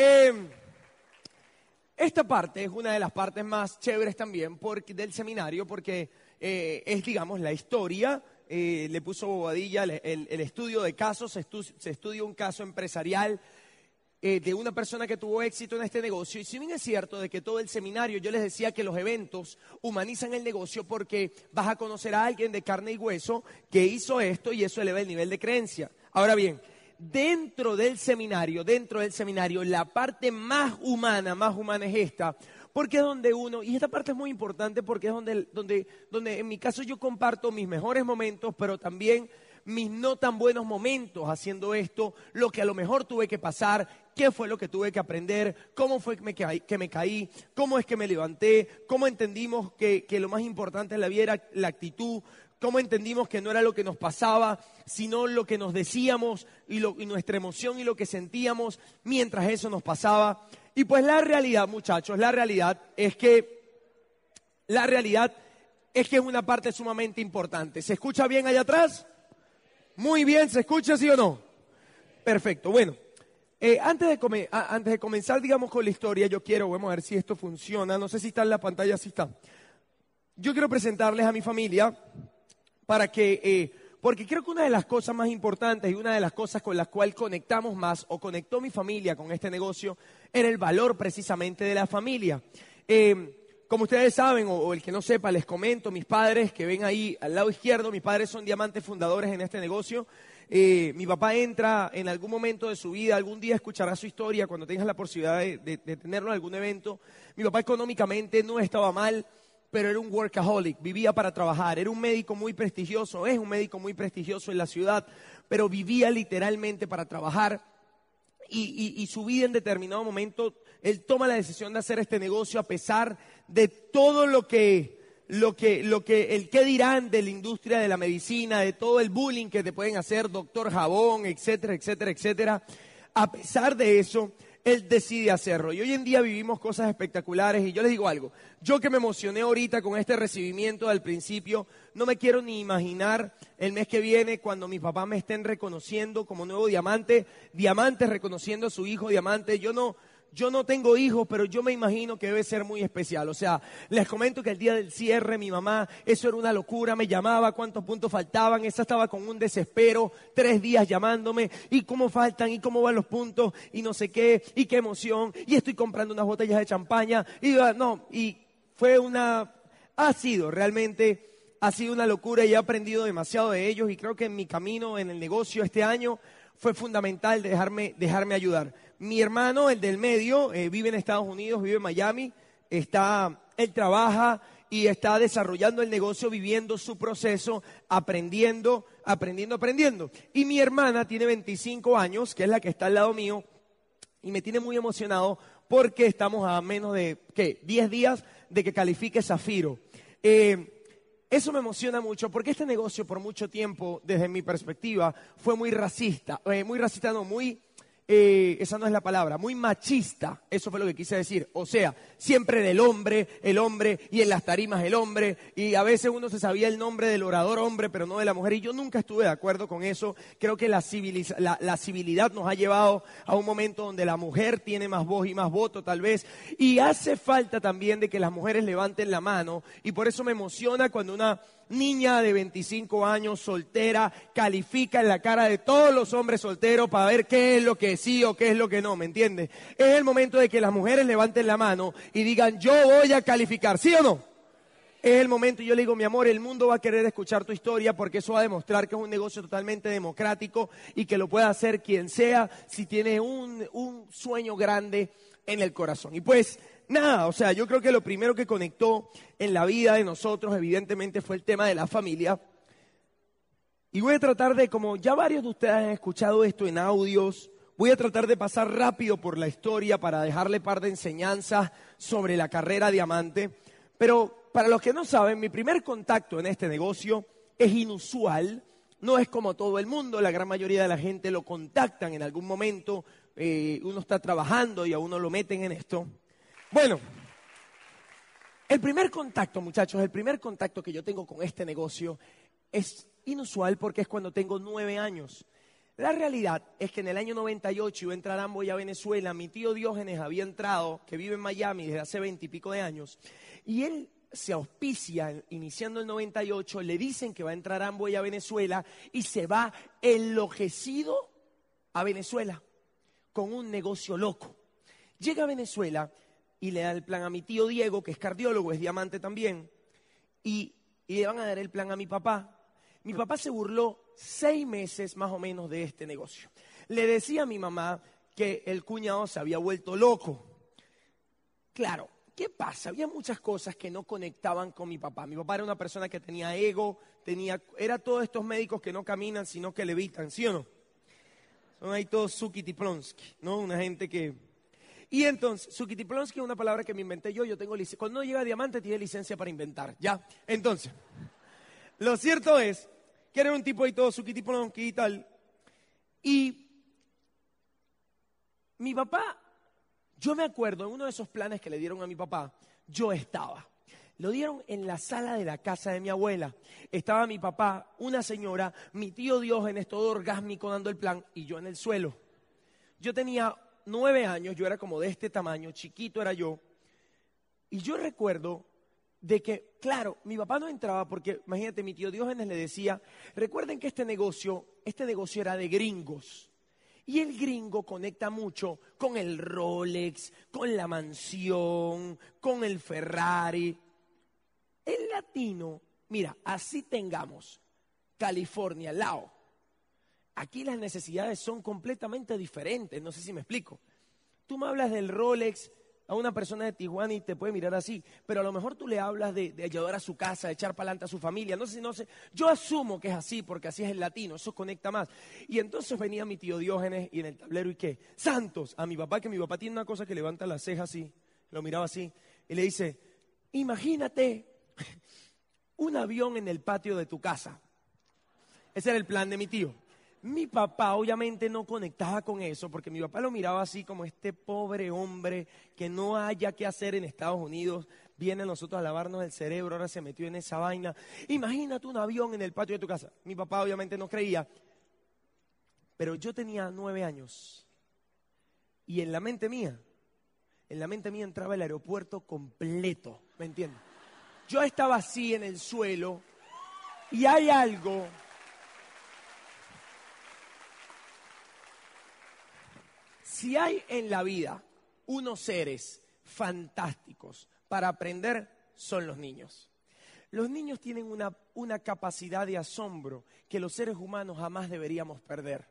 Eh, esta parte es una de las partes más chéveres también del seminario porque eh, es, digamos, la historia. eh, le puso Bobadilla el, el- estudio de casos, se estudia un caso empresarial eh, de una persona que tuvo éxito en este negocio. Y si bien es cierto de que todo el seminario, yo les decía que los eventos humanizan el negocio porque vas a conocer a alguien de carne y hueso que hizo esto y eso eleva el nivel de creencia. Ahora bien, dentro del seminario, dentro del seminario, la parte más humana, más humana es esta. Porque es donde uno, y esta parte es muy importante porque es donde, donde, donde en mi caso yo comparto mis mejores momentos, pero también mis no tan buenos momentos haciendo esto, lo que a lo mejor tuve que pasar, qué fue lo que tuve que aprender, cómo fue que me caí, que me caí cómo es que me levanté, cómo entendimos que, que lo más importante en la vida era la actitud, cómo entendimos que no era lo que nos pasaba, sino lo que nos decíamos y, lo- y nuestra emoción y lo que sentíamos mientras eso nos pasaba. Y pues la realidad, muchachos, la realidad es que la realidad es que es una parte sumamente importante. ¿Se escucha bien allá atrás? Muy bien, ¿se escucha sí o no? Perfecto, bueno. eh, antes, de come- antes de comenzar, digamos, con la historia, yo quiero, vamos a ver si esto funciona. No sé si está en la pantalla, si está. Yo quiero presentarles a mi familia para que, eh, porque creo que una de las cosas más importantes y una de las cosas con las cuales conectamos más o conectó mi familia con este negocio era el valor precisamente de la familia. Eh, como ustedes saben, o, el que no sepa, les comento, mis padres que ven ahí al lado izquierdo, mis padres son diamantes fundadores en este negocio. Eh, mi papá entra en algún momento de su vida, algún día escuchará su historia cuando tengas la posibilidad de, de- de tenerlo en algún evento. Mi papá económicamente no estaba mal, pero era un workaholic, vivía para trabajar, era un médico muy prestigioso, es un médico muy prestigioso en la ciudad, pero vivía literalmente para trabajar y, y- y su vida en determinado momento, él toma la decisión de hacer este negocio a pesar de todo lo que, lo que, lo que, el qué dirán de la industria de la medicina, de todo el bullying que te pueden hacer, doctor jabón, etcétera, etcétera, etcétera. A pesar de eso, él decide hacerlo. Y hoy en día vivimos cosas espectaculares y yo les digo algo, yo que me emocioné ahorita con este recibimiento al principio, no me quiero ni imaginar el mes que viene cuando mis papás me estén reconociendo como nuevo diamante, diamante reconociendo a su hijo diamante. Yo no, yo no tengo hijos, pero yo me imagino que debe ser muy especial. O sea, les comento que el día del cierre mi mamá, eso era una locura, me llamaba cuántos puntos faltaban, esa estaba con un desespero, tres días llamándome, y cómo faltan, y cómo van los puntos, y no sé qué, y qué emoción, y estoy comprando unas botellas de champaña, y ah, no, y fue una, ha sido realmente, ha sido una locura y he aprendido demasiado de ellos, y creo que en mi camino en el negocio este año fue fundamental dejarme, dejarme ayudar. Mi hermano, el del medio, eh, vive en Estados Unidos, vive en Miami, está, él trabaja y está desarrollando el negocio, viviendo su proceso, aprendiendo, aprendiendo, aprendiendo. Y mi hermana tiene 25 años, que es la que está al lado mío, y me tiene muy emocionado porque estamos a menos de, ¿qué? 10 días de que califique Zafiro. Eh, eso me emociona mucho porque este negocio por mucho tiempo, desde mi perspectiva, fue muy racista, eh, muy racista, no, muy, eh, esa no es la palabra, muy machista, eso fue lo que quise decir. O sea, siempre del hombre, el hombre, y en las tarimas el hombre, y a veces uno se sabía el nombre del orador hombre, pero no de la mujer, y yo nunca estuve de acuerdo con eso. Creo que la, civiliza- la, la civilidad nos ha llevado a un momento donde la mujer tiene más voz y más voto, tal vez, y hace falta también de que las mujeres levanten la mano, y por eso me emociona cuando una niña de 25 años, soltera, califica en la cara de todos los hombres solteros para ver qué es lo que sí o qué es lo que no, ¿me entiendes? Es el momento de que las mujeres levanten la mano y digan, yo voy a calificar, ¿sí o no? Es el momento, y yo le digo, mi amor, el mundo va a querer escuchar tu historia porque eso va a demostrar que es un negocio totalmente democrático y que lo puede hacer quien sea si tiene un, un sueño grande en el corazón. Y pues, nada, o sea, yo creo que lo primero que conectó en la vida de nosotros, evidentemente, fue el tema de la familia. Y voy a tratar de, como ya varios de ustedes han escuchado esto en audios, voy a tratar de pasar rápido por la historia para dejarle par de enseñanzas sobre la carrera diamante. Pero para los que no saben, mi primer contacto en este negocio es inusual, no es como todo el mundo, la gran mayoría de la gente lo contactan en algún momento, eh, uno está trabajando y a uno lo meten en esto. Bueno, el primer contacto, muchachos, el primer contacto que yo tengo con este negocio es inusual porque es cuando tengo nueve años. La realidad es que en el año 98 iba a entrar Amboy a Venezuela. Mi tío Diógenes había entrado, que vive en Miami desde hace veintipico de años. Y él se auspicia iniciando el 98, le dicen que va a entrar Amboy a Venezuela y se va enloquecido a Venezuela con un negocio loco. Llega a Venezuela y le da el plan a mi tío Diego, que es cardiólogo, es diamante también, y, le van a dar el plan a mi papá. Mi papá se burló seis meses más o menos de este negocio. Le decía a mi mamá que el cuñado se había vuelto loco. Claro, ¿qué pasa? Había muchas cosas que no conectaban con mi papá. Mi papá era una persona que tenía ego, tenía, era todos estos médicos que no caminan, sino que levitan, ¿sí o no? Son ahí todos Sukitiplonsky, ¿no? Una gente que... Y entonces, Sukitiplonsky es una palabra que me inventé yo, yo tengo licencia. Cuando llega diamante tiene licencia para inventar, ¿ya? Entonces, lo cierto es que era un tipo ahí todo Sukitiplonsky y tal. Y mi papá, yo me acuerdo, en uno de esos planes que le dieron a mi papá, yo estaba. Lo dieron en la sala de la casa de mi abuela. Estaba mi papá, una señora, mi tío Diógenes, todo orgásmico dando el plan, y yo en el suelo. Yo tenía nueve años, yo era como de este tamaño, chiquito era yo. Y yo recuerdo de que, claro, mi papá no entraba porque, imagínate, mi tío Diógenes le decía, recuerden que este negocio, este negocio era de gringos. Y el gringo conecta mucho con el Rolex, con la mansión, con el Ferrari. El latino, mira, así tengamos California, Lao. Aquí las necesidades son completamente diferentes, no sé si me explico. Tú me hablas del Rolex a una persona de Tijuana y te puede mirar así, pero a lo mejor tú le hablas de, ayudar a su casa, de echar para adelante a su familia, no sé no sé. Yo asumo que es así porque así es el latino, eso conecta más. Y entonces venía mi tío Diógenes y en el tablero y qué, Santos, a mi papá, que mi papá tiene una cosa que levanta la ceja así, lo miraba así, y le dice, imagínate un avión en el patio de tu casa. Ese era el plan de mi tío. Mi papá obviamente no conectaba con eso porque mi papá lo miraba así como este pobre hombre que no haya que hacer en Estados Unidos, viene a nosotros a lavarnos el cerebro, ahora se metió en esa vaina. Imagínate un avión en el patio de tu casa. Mi papá obviamente no creía, pero yo tenía nueve años y en la mente mía, en la mente mía entraba el aeropuerto completo, ¿me entiendes? Yo estaba así en el suelo y hay algo Si hay en la vida unos seres fantásticos para aprender, son los niños. Los niños tienen una, una, capacidad de asombro que los seres humanos jamás deberíamos perder.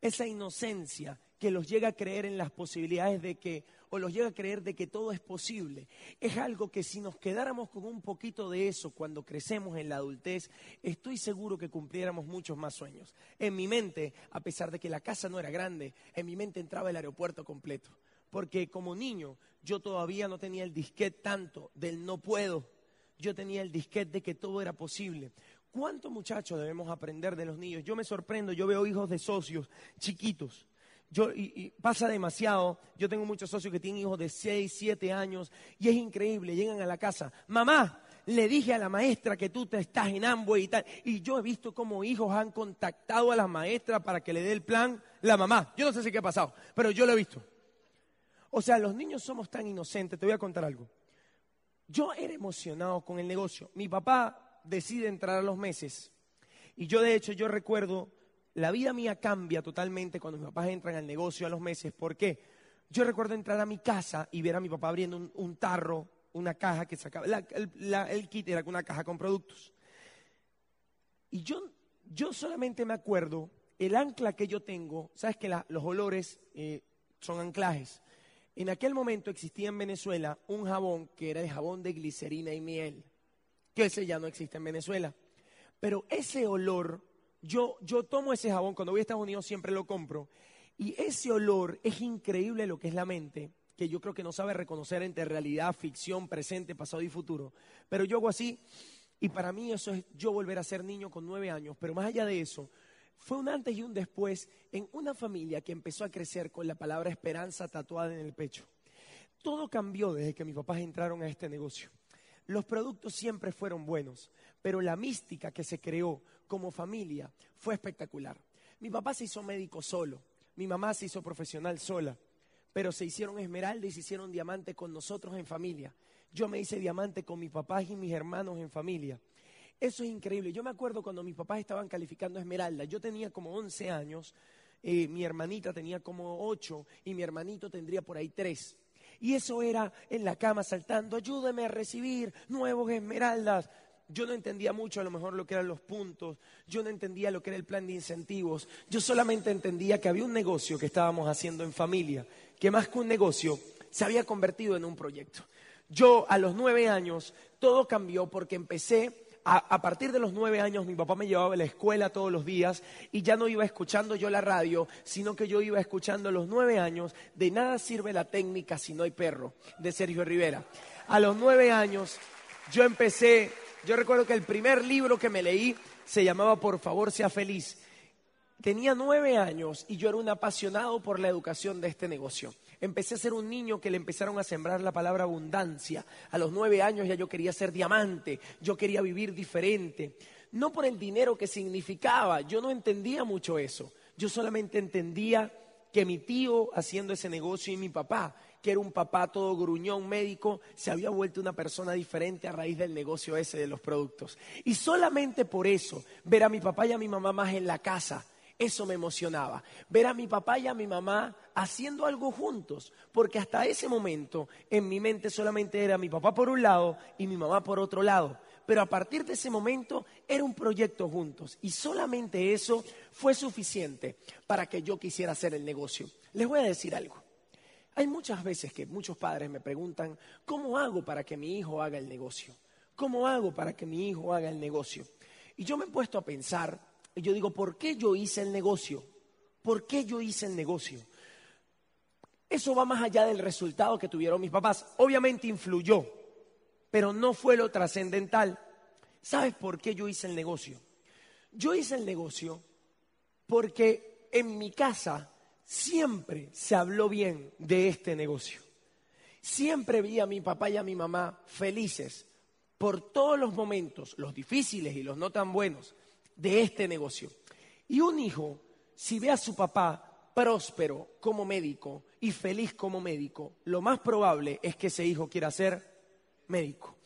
Esa inocencia que los llega a creer en las posibilidades de que, o los llega a creer de que todo es posible. Es algo que si nos quedáramos con un poquito de eso cuando crecemos en la adultez, estoy seguro que cumpliéramos muchos más sueños. En mi mente, a pesar de que la casa no era grande, en mi mente entraba el aeropuerto completo. Porque como niño yo todavía no tenía el disquete tanto del no puedo. Yo tenía el disquete de que todo era posible. ¿Cuántos muchachos debemos aprender de los niños? Yo me sorprendo, yo veo hijos de socios chiquitos yo, y, pasa demasiado. Yo tengo muchos socios que tienen hijos de 6, 7 años y es increíble. Llegan a la casa, mamá, le dije a la maestra que tú te estás en Amway y tal. Y yo he visto cómo hijos han contactado a la maestra para que le dé el plan la mamá. Yo no sé si qué ha pasado, pero yo lo he visto. O sea, los niños somos tan inocentes. Te voy a contar algo. Yo era emocionado con el negocio. Mi papá decide entrar a los meses. Y yo, de hecho, yo recuerdo la vida mía cambia totalmente cuando mis papás entran al negocio a los meses. ¿Por qué? Yo recuerdo entrar a mi casa y ver a mi papá abriendo un, tarro, una caja que sacaba. el, kit era una caja con productos. Y yo, yo solamente me acuerdo el ancla que yo tengo. Sabes que los olores eh, son anclajes. En aquel momento existía en Venezuela un jabón que era el jabón de glicerina y miel, que ese ya no existe en Venezuela. Pero ese olor yo, tomo ese jabón, cuando voy a Estados Unidos siempre lo compro, y ese olor es increíble lo que es la mente, que yo creo que no sabe reconocer entre realidad, ficción, presente, pasado y futuro. Pero yo hago así, y para mí eso es yo volver a ser niño con nueve años, pero más allá de eso, fue un antes y un después en una familia que empezó a crecer con la palabra esperanza tatuada en el pecho. Todo cambió desde que mis papás entraron a este negocio. Los productos siempre fueron buenos, pero la mística que se creó como familia fue espectacular. Mi papá se hizo médico solo, mi mamá se hizo profesional sola, pero se hicieron esmeralda y se hicieron diamante con nosotros en familia. Yo me hice diamante con mis papás y mis hermanos en familia. Eso es increíble. Yo me acuerdo cuando mis papás estaban calificando esmeralda, yo tenía como 11 años, eh, mi hermanita tenía como 8 y mi hermanito tendría por ahí 3. Y eso era en la cama saltando, ayúdame a recibir nuevos esmeraldas. Yo no entendía mucho a lo mejor lo que eran los puntos, yo no entendía lo que era el plan de incentivos, yo solamente entendía que había un negocio que estábamos haciendo en familia, que más que un negocio se había convertido en un proyecto. Yo a los nueve años todo cambió porque empecé a, partir de los nueve años mi papá me llevaba a la escuela todos los días y ya no iba escuchando yo la radio, sino que yo iba escuchando a los nueve años de nada sirve la técnica si no hay perro, de Sergio Rivera. A los nueve años yo empecé, yo recuerdo que el primer libro que me leí se llamaba Por favor sea feliz. Tenía nueve años y yo era un apasionado por la educación de este negocio. Empecé a ser un niño que le empezaron a sembrar la palabra abundancia. A los nueve años ya yo quería ser diamante, yo quería vivir diferente. No por el dinero que significaba, yo no entendía mucho eso. Yo solamente entendía que mi tío haciendo ese negocio y mi papá, que era un papá todo gruñón médico, se había vuelto una persona diferente a raíz del negocio ese de los productos. Y solamente por eso, ver a mi papá y a mi mamá más en la casa, eso me emocionaba. Ver a mi papá y a mi mamá haciendo algo juntos, porque hasta ese momento en mi mente solamente era mi papá por un lado y mi mamá por otro lado. Pero a partir de ese momento era un proyecto juntos y solamente eso fue suficiente para que yo quisiera hacer el negocio. Les voy a decir algo. Hay muchas veces que muchos padres me preguntan, ¿cómo hago para que mi hijo haga el negocio? ¿Cómo hago para que mi hijo haga el negocio? Y yo me he puesto a pensar y yo digo, ¿por qué yo hice el negocio? ¿Por qué yo hice el negocio? Eso va más allá del resultado que tuvieron mis papás. Obviamente influyó, pero no fue lo trascendental. ¿Sabes por qué yo hice el negocio? Yo hice el negocio porque en mi casa siempre se habló bien de este negocio. Siempre vi a mi papá y a mi mamá felices por todos los momentos, los difíciles y los no tan buenos, de este negocio. Y un hijo, si ve a su papá próspero como médico y feliz como médico, lo más probable es que ese hijo quiera ser médico.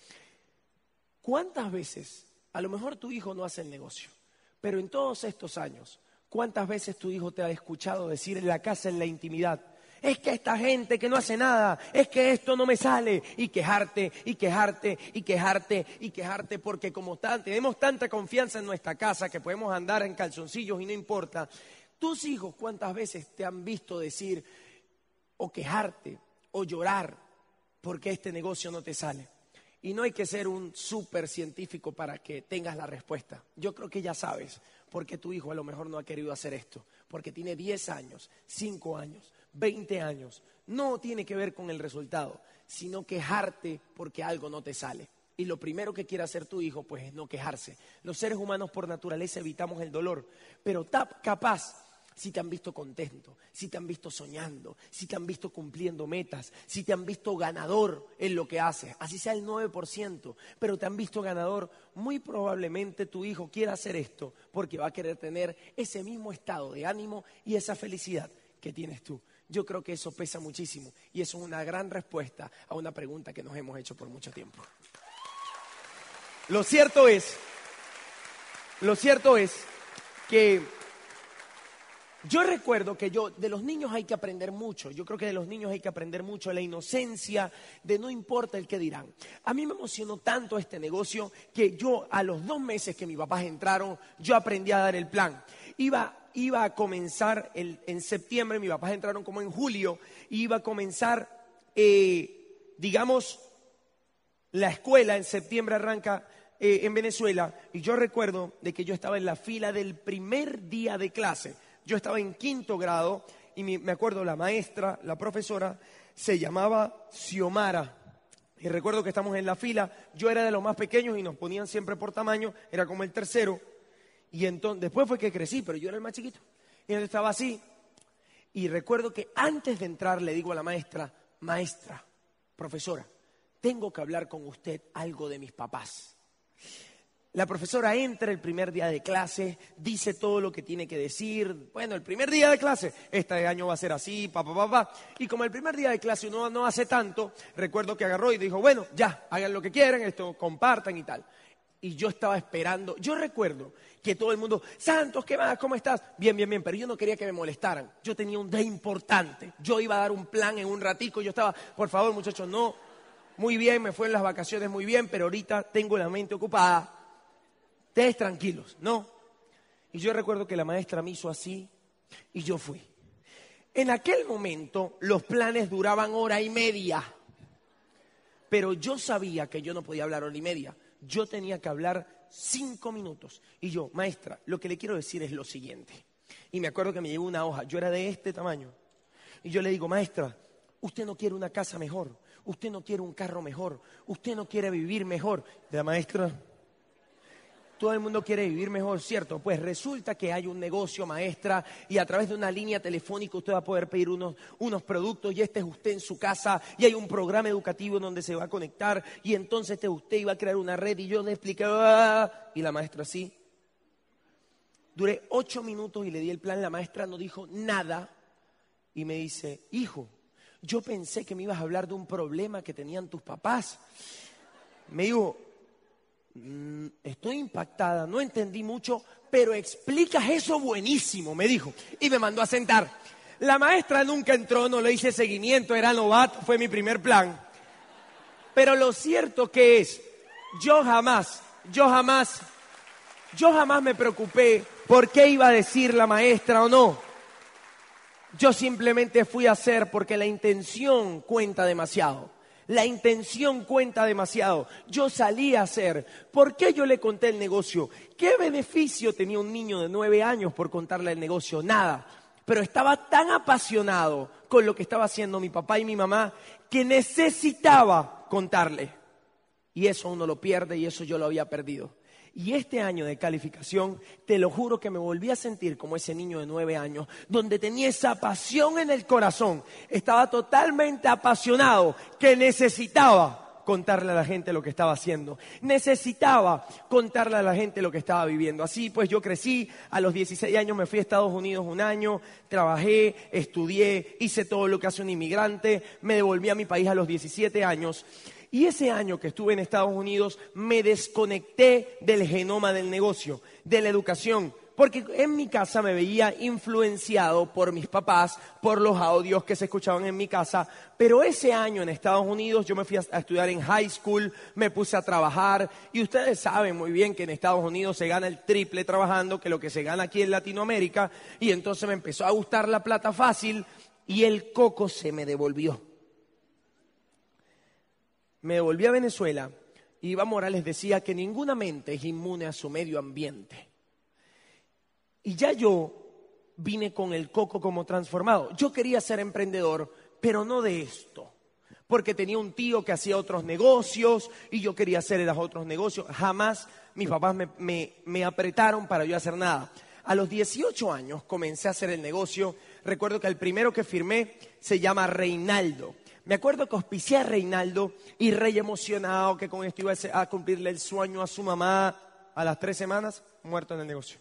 ¿Cuántas veces, a lo mejor tu hijo no hace el negocio, pero en todos estos años, ¿cuántas veces tu hijo te ha escuchado decir en la casa, en la intimidad, es que esta gente que no hace nada, es que esto no me sale, y quejarte, y quejarte, y quejarte, y quejarte, porque como tenemos tanta confianza en nuestra casa que podemos andar en calzoncillos y no importa. Tus hijos, ¿cuántas veces te han visto decir o quejarte o llorar porque este negocio no te sale? Y no hay que ser un súper científico para que tengas la respuesta. Yo creo que ya sabes por qué tu hijo a lo mejor no ha querido hacer esto. Porque tiene 10 años, 5 años, 20 años. No tiene que ver con el resultado, sino quejarte porque algo no te sale. Y lo primero que quiere hacer tu hijo, pues es no quejarse. Los seres humanos por naturaleza evitamos el dolor, pero capaz si te han visto contento, si te han visto soñando, si te han visto cumpliendo metas, si te han visto ganador en lo que haces, así sea el 9%, pero te han visto ganador, muy probablemente tu hijo quiera hacer esto porque va a querer tener ese mismo estado de ánimo y esa felicidad que tienes tú. Yo creo que eso pesa muchísimo y eso es una gran respuesta a una pregunta que nos hemos hecho por mucho tiempo. Lo cierto es, lo cierto es que yo recuerdo que yo, de los niños hay que aprender mucho, yo creo que de los niños hay que aprender mucho la inocencia, de no importa el que dirán. A mí me emocionó tanto este negocio que yo a los dos meses que mis papás entraron, yo aprendí a dar el plan. Iba, iba a comenzar en septiembre, mis papás entraron como en julio, iba a comenzar, eh, digamos, la escuela en septiembre arranca eh, en Venezuela y yo recuerdo de que yo estaba en la fila del primer día de clase yo estaba en quinto grado y me acuerdo la maestra, la profesora, se llamaba Xiomara. Y recuerdo que estamos en la fila, yo era de los más pequeños y nos ponían siempre por tamaño, era como el tercero. Y entonces, después fue que crecí, pero yo era el más chiquito. Y entonces estaba así. Y recuerdo que antes de entrar le digo a la maestra, maestra, profesora, tengo que hablar con usted algo de mis papás. La profesora entra el primer día de clase, dice todo lo que tiene que decir. Bueno, el primer día de clase, este año va a ser así, papá, papá. Y como el primer día de clase uno no hace tanto, recuerdo que agarró y dijo, bueno, ya, hagan lo que quieran, esto, compartan y tal. Y yo estaba esperando, yo recuerdo que todo el mundo, Santos, ¿qué más? ¿Cómo estás? Bien, bien, bien, pero yo no quería que me molestaran. Yo tenía un día importante, yo iba a dar un plan en un ratico, yo estaba, por favor muchachos, no, muy bien, me fue en las vacaciones muy bien, pero ahorita tengo la mente ocupada ustedes tranquilos, ¿no? Y yo recuerdo que la maestra me hizo así y yo fui. En aquel momento los planes duraban hora y media, pero yo sabía que yo no podía hablar hora y media, yo tenía que hablar cinco minutos. Y yo, maestra, lo que le quiero decir es lo siguiente. Y me acuerdo que me llevó una hoja, yo era de este tamaño. Y yo le digo, maestra, usted no quiere una casa mejor, usted no quiere un carro mejor, usted no quiere vivir mejor. La maestra, todo el mundo quiere vivir mejor, ¿cierto? Pues resulta que hay un negocio maestra y a través de una línea telefónica usted va a poder pedir unos, unos productos y este es usted en su casa y hay un programa educativo donde se va a conectar y entonces este usted iba a crear una red y yo le expliqué ah", y la maestra sí. Duré ocho minutos y le di el plan, la maestra no dijo nada y me dice, hijo, yo pensé que me ibas a hablar de un problema que tenían tus papás. Me dijo, estoy impactada, no entendí mucho, pero explicas eso buenísimo, me dijo. Y me mandó a sentar. La maestra nunca entró, no le hice seguimiento, era novato, fue mi primer plan. Pero lo cierto que es, yo jamás, yo jamás, yo jamás me preocupé por qué iba a decir la maestra o no. Yo simplemente fui a hacer porque la intención cuenta demasiado. La intención cuenta demasiado. Yo salí a hacer. ¿Por qué yo le conté el negocio? ¿Qué beneficio tenía un niño de nueve años por contarle el negocio? Nada. Pero estaba tan apasionado con lo que estaba haciendo mi papá y mi mamá que necesitaba contarle. Y eso uno lo pierde y eso yo lo había perdido. Y este año de calificación, te lo juro que me volví a sentir como ese niño de nueve años, donde tenía esa pasión en el corazón. Estaba totalmente apasionado que necesitaba contarle a la gente lo que estaba haciendo. Necesitaba contarle a la gente lo que estaba viviendo. Así pues yo crecí, a los 16 años me fui a Estados Unidos un año, trabajé, estudié, hice todo lo que hace un inmigrante, me devolví a mi país a los 17 años y ese año que estuve en Estados Unidos me desconecté del genoma del negocio, de la educación, porque en mi casa me veía influenciado por mis papás, por los audios que se escuchaban en mi casa, pero ese año en Estados Unidos yo me fui a, estudiar en high school, me puse a trabajar. Y ustedes saben muy bien que en Estados Unidos se gana el triple trabajando que lo que se gana aquí en Latinoamérica. Y entonces me empezó a gustar la plata fácil y el coco se me devolvió me volví a Venezuela y Iván Morales decía que ninguna mente es inmune a su medio ambiente. Y ya yo vine con el coco como transformado. Yo quería ser emprendedor, pero no de esto. Porque tenía un tío que hacía otros negocios y yo quería hacer los otros negocios. Jamás mis papás me apretaron para yo hacer nada. A los 18 años comencé a hacer el negocio. Recuerdo que el primero que firmé se llama Reinaldo. Me acuerdo que auspicié a Reinaldo y rey emocionado que con esto iba a cumplirle el sueño a su mamá a las tres semanas, muerto en el negocio.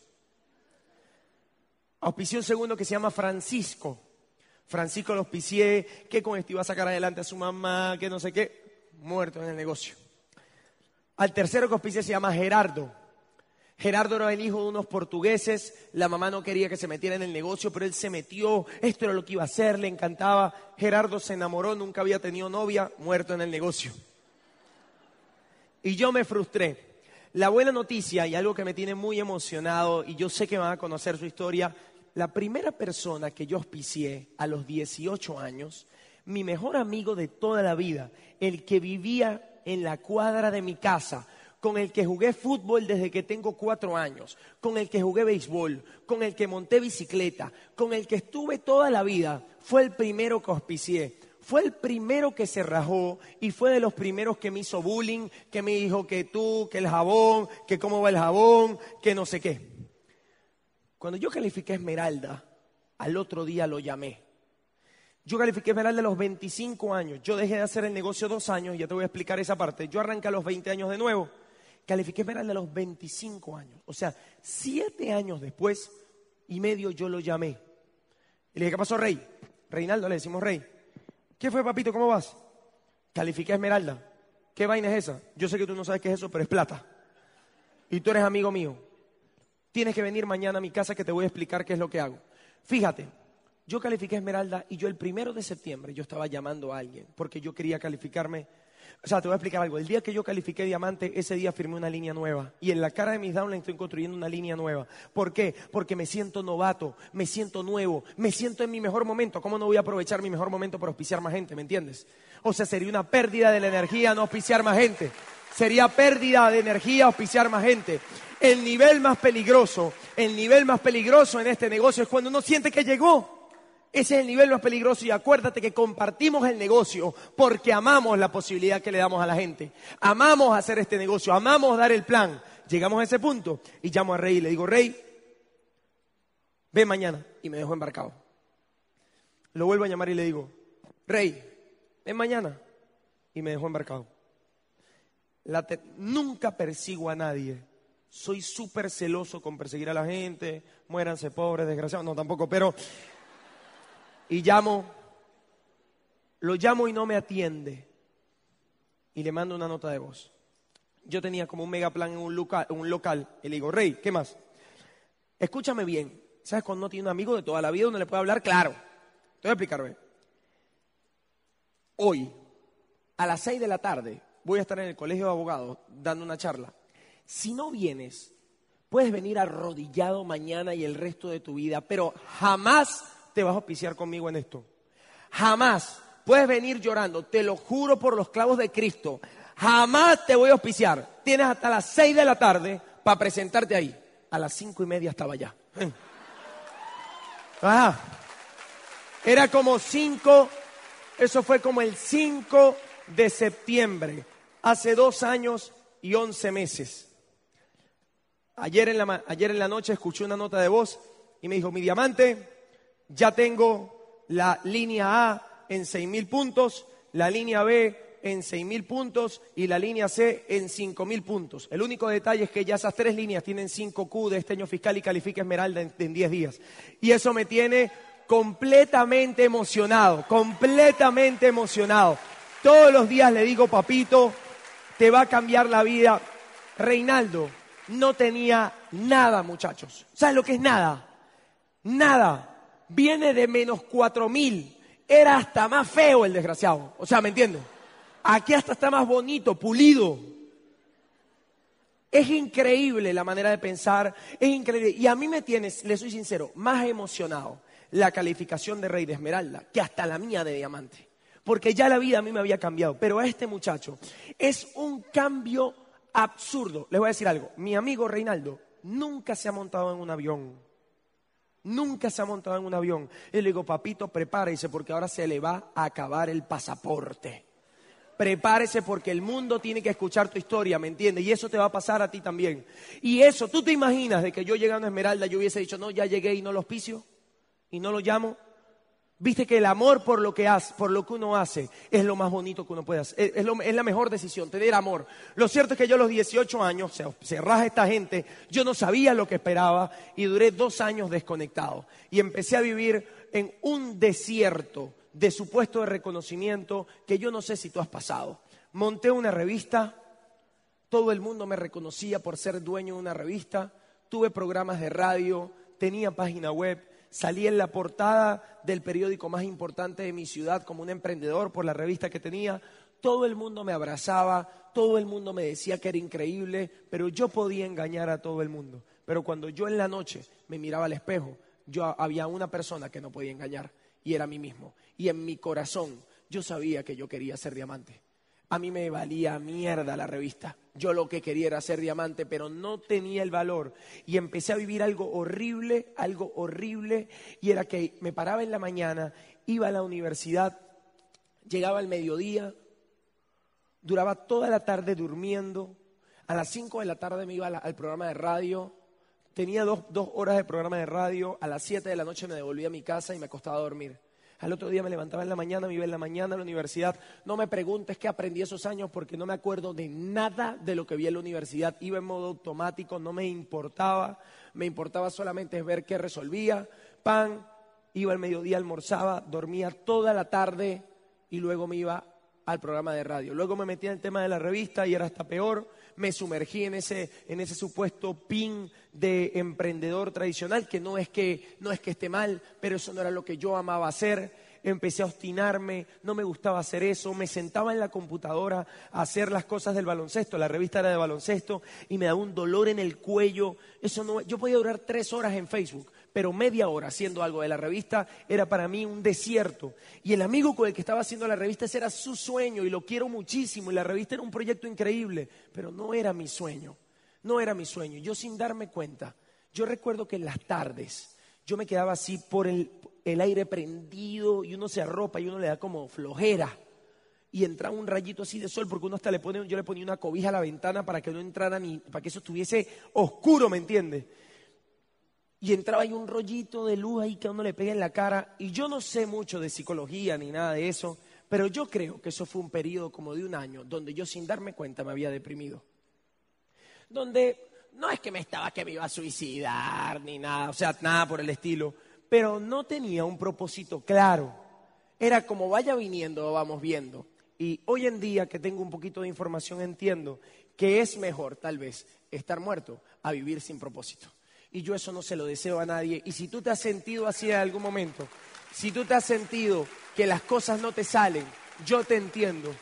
Auspicié un segundo que se llama Francisco. Francisco lo auspicié, que con esto iba a sacar adelante a su mamá, que no sé qué, muerto en el negocio. Al tercero que auspicié se llama Gerardo. Gerardo era el hijo de unos portugueses, la mamá no quería que se metiera en el negocio, pero él se metió, esto era lo que iba a hacer, le encantaba. Gerardo se enamoró, nunca había tenido novia, muerto en el negocio. Y yo me frustré. La buena noticia y algo que me tiene muy emocionado, y yo sé que van a conocer su historia, la primera persona que yo auspicié a los 18 años, mi mejor amigo de toda la vida, el que vivía en la cuadra de mi casa, con el que jugué fútbol desde que tengo cuatro años, con el que jugué béisbol, con el que monté bicicleta, con el que estuve toda la vida, fue el primero que auspicié. Fue el primero que se rajó y fue de los primeros que me hizo bullying, que me dijo que tú, que el jabón, que cómo va el jabón, que no sé qué. Cuando yo califiqué Esmeralda, al otro día lo llamé. Yo califiqué Esmeralda a los 25 años. Yo dejé de hacer el negocio dos años, ya te voy a explicar esa parte. Yo arranqué a los 20 años de nuevo Califiqué Esmeralda a los 25 años. O sea, siete años después y medio yo lo llamé. Y le dije, ¿qué pasó, Rey? Reinaldo, le decimos Rey. ¿Qué fue, papito? ¿Cómo vas? Califiqué Esmeralda. ¿Qué vaina es esa? Yo sé que tú no sabes qué es eso, pero es plata. Y tú eres amigo mío. Tienes que venir mañana a mi casa que te voy a explicar qué es lo que hago. Fíjate, yo califiqué Esmeralda y yo el primero de septiembre yo estaba llamando a alguien porque yo quería calificarme. O sea, te voy a explicar algo. El día que yo califiqué diamante, ese día firmé una línea nueva. Y en la cara de mis downlines estoy construyendo una línea nueva. ¿Por qué? Porque me siento novato, me siento nuevo, me siento en mi mejor momento. ¿Cómo no voy a aprovechar mi mejor momento para auspiciar más gente? ¿Me entiendes? O sea, sería una pérdida de la energía no auspiciar más gente. Sería pérdida de energía auspiciar más gente. El nivel más peligroso, el nivel más peligroso en este negocio es cuando uno siente que llegó. Ese es el nivel más peligroso y acuérdate que compartimos el negocio porque amamos la posibilidad que le damos a la gente. Amamos hacer este negocio, amamos dar el plan. Llegamos a ese punto y llamo a Rey y le digo, Rey, ve mañana y me dejo embarcado. Lo vuelvo a llamar y le digo, Rey, ven mañana y me dejo embarcado. nunca persigo a nadie. Soy súper celoso con perseguir a la gente, muéranse pobres, desgraciados, no tampoco, pero y llamo, lo llamo y no me atiende. Y le mando una nota de voz. Yo tenía como un mega plan en un local, un local y le digo, Rey, ¿qué más? Escúchame bien. ¿Sabes cuando no tiene un amigo de toda la vida donde le puede hablar? Claro. Te voy a explicarme. Hoy, a las seis de la tarde, voy a estar en el colegio de abogados dando una charla. Si no vienes, puedes venir arrodillado mañana y el resto de tu vida, pero jamás te vas a auspiciar conmigo en esto. Jamás puedes venir llorando, te lo juro por los clavos de Cristo. Jamás te voy a auspiciar. Tienes hasta las seis de la tarde para presentarte ahí. A las cinco y media estaba ya. Era como cinco, eso fue como el 5 de septiembre, hace dos años y once meses. Ayer en, la, ayer en la noche escuché una nota de voz y me dijo, mi diamante, ya tengo la línea A en 6.000 puntos, la línea B en 6.000 puntos y la línea C en 5.000 puntos. El único detalle es que ya esas tres líneas tienen 5Q de este año fiscal y califica Esmeralda en, en 10 días. Y eso me tiene completamente emocionado, completamente emocionado. Todos los días le digo, papito, te va a cambiar la vida. Reinaldo no tenía nada, muchachos. ¿Sabes lo que es nada? Nada viene de menos cuatro mil. Era hasta más feo el desgraciado. O sea, ¿me entiendes? Aquí hasta está más bonito, pulido. Es increíble la manera de pensar, es increíble. Y a mí me tienes, le soy sincero, más emocionado la calificación de Rey de Esmeralda que hasta la mía de Diamante. Porque ya la vida a mí me había cambiado. Pero a este muchacho es un cambio absurdo. Les voy a decir algo. Mi amigo Reinaldo nunca se ha montado en un avión Nunca se ha montado en un avión. Y le digo, papito, prepárese porque ahora se le va a acabar el pasaporte. Prepárese porque el mundo tiene que escuchar tu historia, ¿me entiendes? Y eso te va a pasar a ti también. Y eso, ¿tú te imaginas de que yo llegando a Esmeralda yo hubiese dicho, no, ya llegué y no lo auspicio? ¿Y no lo llamo? Viste que el amor por lo que hace, por lo que uno hace, es lo más bonito que uno puede hacer. Es, la mejor decisión, tener amor. Lo cierto es que yo a los 18 años, se, se raja esta gente, yo no sabía lo que esperaba y duré dos años desconectado. Y empecé a vivir en un desierto de supuesto de reconocimiento que yo no sé si tú has pasado. Monté una revista, todo el mundo me reconocía por ser dueño de una revista, tuve programas de radio, tenía página web salí en la portada del periódico más importante de mi ciudad como un emprendedor por la revista que tenía. Todo el mundo me abrazaba, todo el mundo me decía que era increíble, pero yo podía engañar a todo el mundo. Pero cuando yo en la noche me miraba al espejo, yo había una persona que no podía engañar y era a mí mismo. Y en mi corazón yo sabía que yo quería ser diamante. A mí me valía mierda la revista. Yo lo que quería era ser diamante, pero no tenía el valor. Y empecé a vivir algo horrible, algo horrible. Y era que me paraba en la mañana, iba a la universidad, llegaba al mediodía, duraba toda la tarde durmiendo. A las 5 de la tarde me iba al programa de radio. Tenía dos, dos horas de programa de radio. A las 7 de la noche me devolvía a mi casa y me acostaba a dormir. Al otro día me levantaba en la mañana, me iba en la mañana a la universidad. No me preguntes qué aprendí esos años porque no me acuerdo de nada de lo que vi en la universidad. Iba en modo automático, no me importaba. Me importaba solamente ver qué resolvía. Pan, iba al mediodía, almorzaba, dormía toda la tarde y luego me iba al programa de radio. Luego me metí en el tema de la revista y era hasta peor me sumergí en ese, en ese supuesto pin de emprendedor tradicional, que no es que, no es que esté mal, pero eso no era lo que yo amaba hacer. Empecé a obstinarme, no me gustaba hacer eso, me sentaba en la computadora a hacer las cosas del baloncesto, la revista era de baloncesto y me daba un dolor en el cuello, eso no, yo podía durar tres horas en Facebook, pero media hora haciendo algo de la revista era para mí un desierto. Y el amigo con el que estaba haciendo la revista, ese era su sueño y lo quiero muchísimo. Y la revista era un proyecto increíble, pero no era mi sueño. No era mi sueño. Yo sin darme cuenta, yo recuerdo que en las tardes yo me quedaba así por el, el aire prendido y uno se arropa y uno le da como flojera y entraba un rayito así de sol, porque uno hasta le pone, yo le ponía una cobija a la ventana para que no entrara ni, para que eso estuviese oscuro, ¿me entiendes? Y entraba ahí un rollito de luz ahí que a uno le pega en la cara. Y yo no sé mucho de psicología ni nada de eso, pero yo creo que eso fue un periodo como de un año donde yo sin darme cuenta me había deprimido. Donde no es que me estaba que me iba a suicidar ni nada, o sea, nada por el estilo, pero no tenía un propósito claro. Era como vaya viniendo, vamos viendo. Y hoy en día que tengo un poquito de información entiendo que es mejor tal vez estar muerto a vivir sin propósito y yo eso no se lo deseo a nadie. Y si tú te has sentido así en algún momento, si tú te has sentido que las cosas no te salen, yo te entiendo,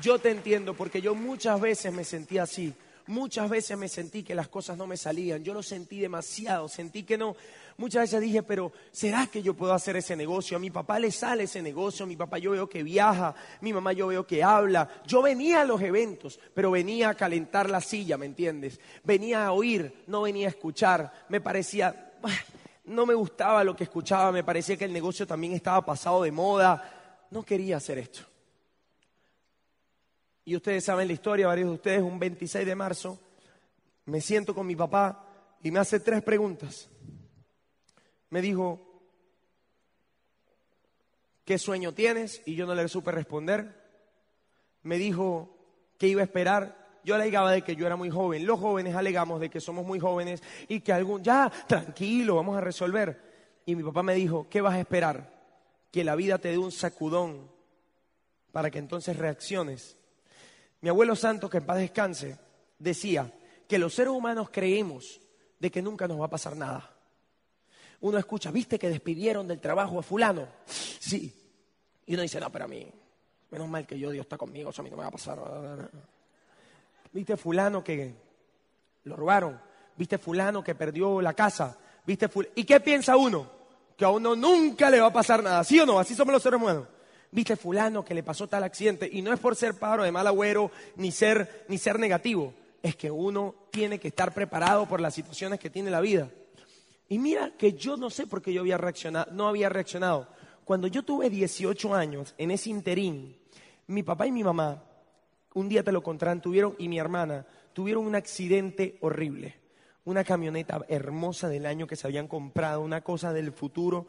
yo te entiendo porque yo muchas veces me sentí así. Muchas veces me sentí que las cosas no me salían, yo lo sentí demasiado, sentí que no, muchas veces dije, pero ¿será que yo puedo hacer ese negocio? A mi papá le sale ese negocio, a mi papá yo veo que viaja, mi mamá yo veo que habla, yo venía a los eventos, pero venía a calentar la silla, ¿me entiendes? Venía a oír, no venía a escuchar, me parecía, no me gustaba lo que escuchaba, me parecía que el negocio también estaba pasado de moda, no quería hacer esto. Y ustedes saben la historia, varios de ustedes, un 26 de marzo, me siento con mi papá y me hace tres preguntas. Me dijo, ¿qué sueño tienes? Y yo no le supe responder. Me dijo, ¿qué iba a esperar? Yo alegaba de que yo era muy joven. Los jóvenes alegamos de que somos muy jóvenes y que algún, ya, tranquilo, vamos a resolver. Y mi papá me dijo, ¿qué vas a esperar? Que la vida te dé un sacudón para que entonces reacciones. Mi abuelo santo, que en paz descanse, decía que los seres humanos creemos de que nunca nos va a pasar nada. Uno escucha, ¿viste que despidieron del trabajo a fulano? Sí. Y uno dice, no, pero a mí, menos mal que yo, Dios está conmigo, eso a mí no me va a pasar. ¿Viste fulano que lo robaron? ¿Viste fulano que perdió la casa? ¿Viste ¿Y qué piensa uno? Que a uno nunca le va a pasar nada, ¿sí o no? Así somos los seres humanos viste fulano que le pasó tal accidente. Y no es por ser pájaro de mal agüero ni ser, ni ser negativo. Es que uno tiene que estar preparado por las situaciones que tiene la vida. Y mira que yo no sé por qué yo había reaccionado, no había reaccionado. Cuando yo tuve 18 años, en ese interín, mi papá y mi mamá, un día te lo contarán, tuvieron, y mi hermana, tuvieron un accidente horrible. Una camioneta hermosa del año que se habían comprado, una cosa del futuro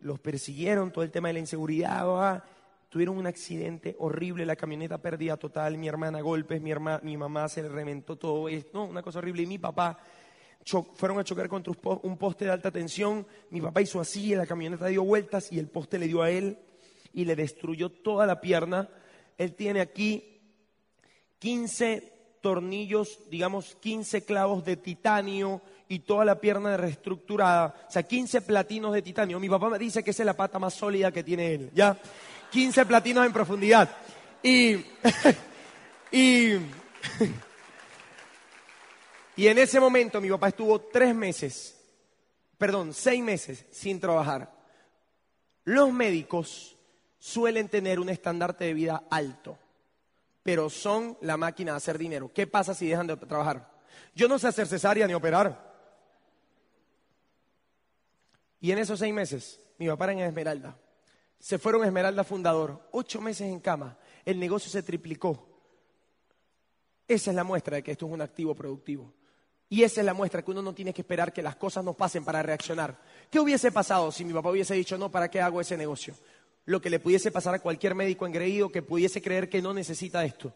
los persiguieron, todo el tema de la inseguridad, tuvieron un accidente horrible, la camioneta perdida total, mi hermana golpes, mi, mi mamá se le reventó todo esto, no, una cosa horrible, y mi papá fueron a chocar contra un poste de alta tensión, mi papá hizo así, la camioneta dio vueltas y el poste le dio a él y le destruyó toda la pierna. Él tiene aquí 15 tornillos, digamos 15 clavos de titanio y toda la pierna reestructurada, o sea, 15 platinos de titanio. Mi papá me dice que esa es la pata más sólida que tiene él, ¿ya? 15 platinos en profundidad. Y, y, y en ese momento mi papá estuvo tres meses, perdón, seis meses sin trabajar. Los médicos suelen tener un estandarte de vida alto, pero son la máquina de hacer dinero. ¿Qué pasa si dejan de trabajar? Yo no sé hacer cesárea ni operar. Y en esos seis meses, mi papá era en Esmeralda. Se fueron a Esmeralda fundador, ocho meses en cama. El negocio se triplicó. Esa es la muestra de que esto es un activo productivo. Y esa es la muestra que uno no tiene que esperar que las cosas nos pasen para reaccionar. ¿Qué hubiese pasado si mi papá hubiese dicho, no, ¿para qué hago ese negocio? lo que le pudiese pasar a cualquier médico engreído que pudiese creer que no necesita esto.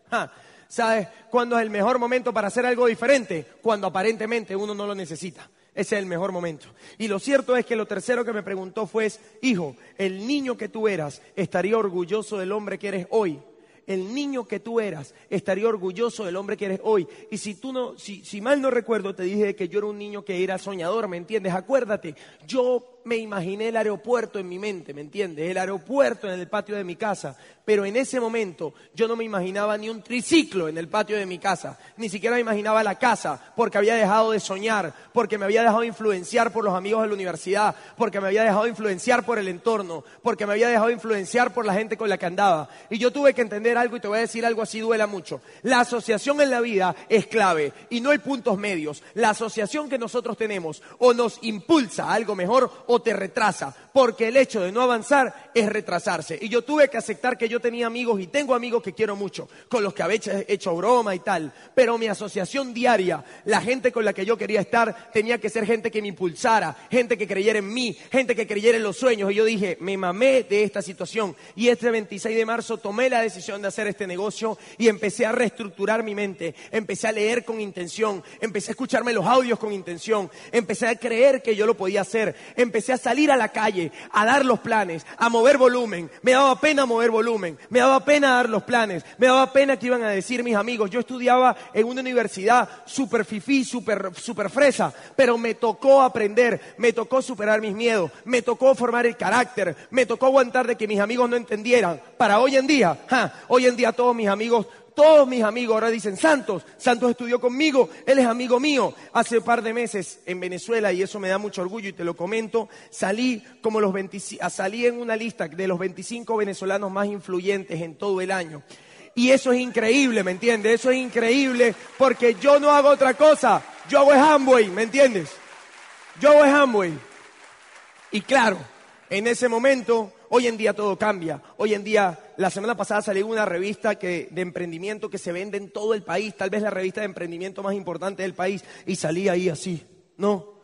¿Sabes cuándo es el mejor momento para hacer algo diferente? Cuando aparentemente uno no lo necesita. Ese es el mejor momento. Y lo cierto es que lo tercero que me preguntó fue, hijo, el niño que tú eras estaría orgulloso del hombre que eres hoy el niño que tú eras estaría orgulloso del hombre que eres hoy. Y si tú no, si, mal no recuerdo, te dije que yo era un niño que era soñador, ¿me entiendes? Acuérdate, yo me imaginé el aeropuerto en mi mente, ¿me entiendes? El aeropuerto en el patio de mi casa. Pero en ese momento yo no me imaginaba ni un triciclo en el patio de mi casa. Ni siquiera me imaginaba la casa porque había dejado de soñar, porque me había dejado influenciar por los amigos de la universidad, porque me había dejado influenciar por el entorno, porque me había dejado influenciar por la gente con la que andaba. Y yo tuve que entender algo y te voy a decir algo así, duela mucho. La asociación en la vida es clave y no hay puntos medios. La asociación que nosotros tenemos o nos impulsa a algo mejor o te retrasa, porque el hecho de no avanzar es retrasarse. Y yo tuve que aceptar que yo tenía amigos y tengo amigos que quiero mucho, con los que había hecho broma y tal, pero mi asociación diaria, la gente con la que yo quería estar, tenía que ser gente que me impulsara, gente que creyera en mí, gente que creyera en los sueños. Y yo dije, me mamé de esta situación. Y este 26 de marzo tomé la decisión de hacer este negocio y empecé a reestructurar mi mente, empecé a leer con intención, empecé a escucharme los audios con intención, empecé a creer que yo lo podía hacer, empecé a salir a la calle, a dar los planes, a mover volumen. Me daba pena mover volumen, me daba pena dar los planes, me daba pena que iban a decir mis amigos. Yo estudiaba en una universidad super fifí, super, super fresa, pero me tocó aprender, me tocó superar mis miedos, me tocó formar el carácter, me tocó aguantar de que mis amigos no entendieran. Para hoy en día, hoy en día todos mis amigos todos mis amigos ahora dicen, Santos, Santos estudió conmigo, él es amigo mío. Hace un par de meses en Venezuela, y eso me da mucho orgullo y te lo comento, salí, como los ah, salí en una lista de los 25 venezolanos más influyentes en todo el año. Y eso es increíble, ¿me entiendes? Eso es increíble porque yo no hago otra cosa. Yo hago Amway, ¿me entiendes? Yo hago Amway. Y claro, en ese momento Hoy en día todo cambia. Hoy en día, la semana pasada salió una revista de emprendimiento que se vende en todo el país, tal vez la revista de emprendimiento más importante del país, y salía ahí así, ¿no?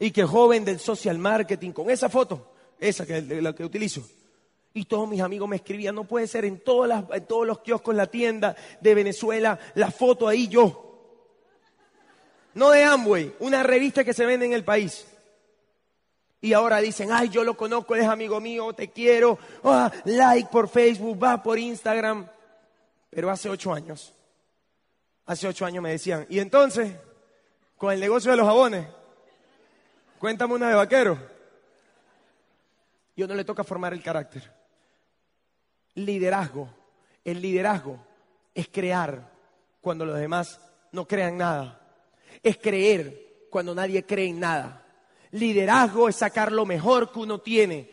Y que joven del social marketing, con esa foto, esa que la que utilizo. Y todos mis amigos me escribían, no puede ser en, todas en todos los kioscos, la tienda de Venezuela, la foto ahí yo. No de Amway, una revista que se vende en el país. Y ahora dicen, ay, yo lo conozco, es amigo mío, te quiero, ah, like por Facebook, va por Instagram. Pero hace ocho años, hace ocho años me decían, y entonces, con el negocio de los jabones, cuéntame una de vaquero. Yo no le toca formar el carácter. Liderazgo, el liderazgo es crear cuando los demás no crean nada. Es creer cuando nadie cree en nada. Liderazgo es sacar lo mejor que uno tiene.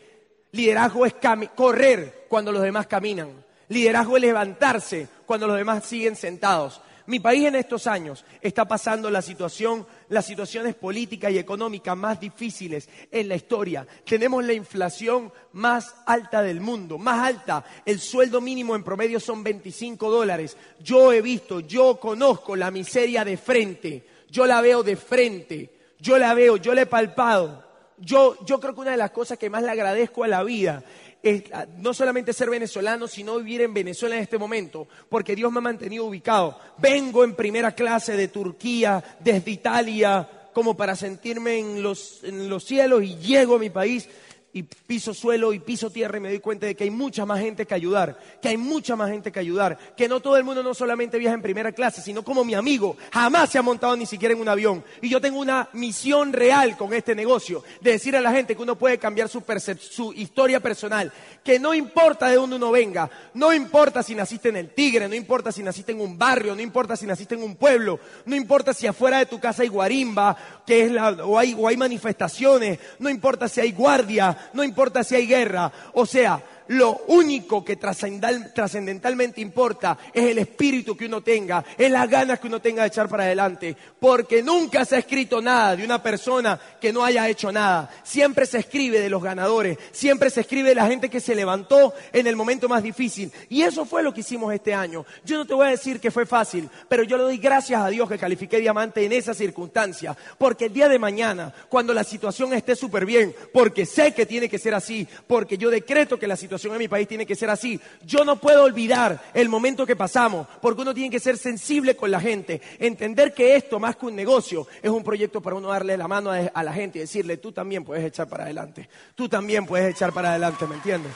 Liderazgo es correr cuando los demás caminan. Liderazgo es levantarse cuando los demás siguen sentados. Mi país en estos años está pasando la situación, las situaciones políticas y económicas más difíciles en la historia. Tenemos la inflación más alta del mundo, más alta. El sueldo mínimo en promedio son 25 dólares. Yo he visto, yo conozco la miseria de frente. Yo la veo de frente. Yo la veo, yo la he palpado. Yo, yo creo que una de las cosas que más le agradezco a la vida es no solamente ser venezolano, sino vivir en Venezuela en este momento, porque Dios me ha mantenido ubicado. Vengo en primera clase de Turquía, desde Italia, como para sentirme en los, en los cielos y llego a mi país y piso suelo y piso tierra y me doy cuenta de que hay mucha más gente que ayudar, que hay mucha más gente que ayudar, que no todo el mundo no solamente viaja en primera clase, sino como mi amigo, jamás se ha montado ni siquiera en un avión. Y yo tengo una misión real con este negocio, de decir a la gente que uno puede cambiar su, su historia personal, que no importa de dónde uno venga, no importa si naciste en el Tigre, no importa si naciste en un barrio, no importa si naciste en un pueblo, no importa si afuera de tu casa hay guarimba, que es la, o, hay, o hay manifestaciones, no importa si hay guardia, no importa si hay guerra. O sea, lo único que trascendentalmente importa es el espíritu que uno tenga, es las ganas que uno tenga de echar para adelante. Porque nunca se ha escrito nada de una persona que no haya hecho nada. Siempre se escribe de los ganadores, siempre se escribe de la gente que se levantó en el momento más difícil. Y eso fue lo que hicimos este año. Yo no te voy a decir que fue fácil, pero yo le doy gracias a Dios que califiqué diamante en esa circunstancia. Porque el día de mañana, cuando la situación esté súper bien, porque sé que tiene que ser así, porque yo decreto que la situación en mi país tiene que ser así. Yo no puedo olvidar el momento que pasamos, porque uno tiene que ser sensible con la gente, entender que esto, más que un negocio, es un proyecto para uno darle la mano a, la gente y decirle, tú también puedes echar para adelante, tú también puedes echar para adelante, ¿me entiendes?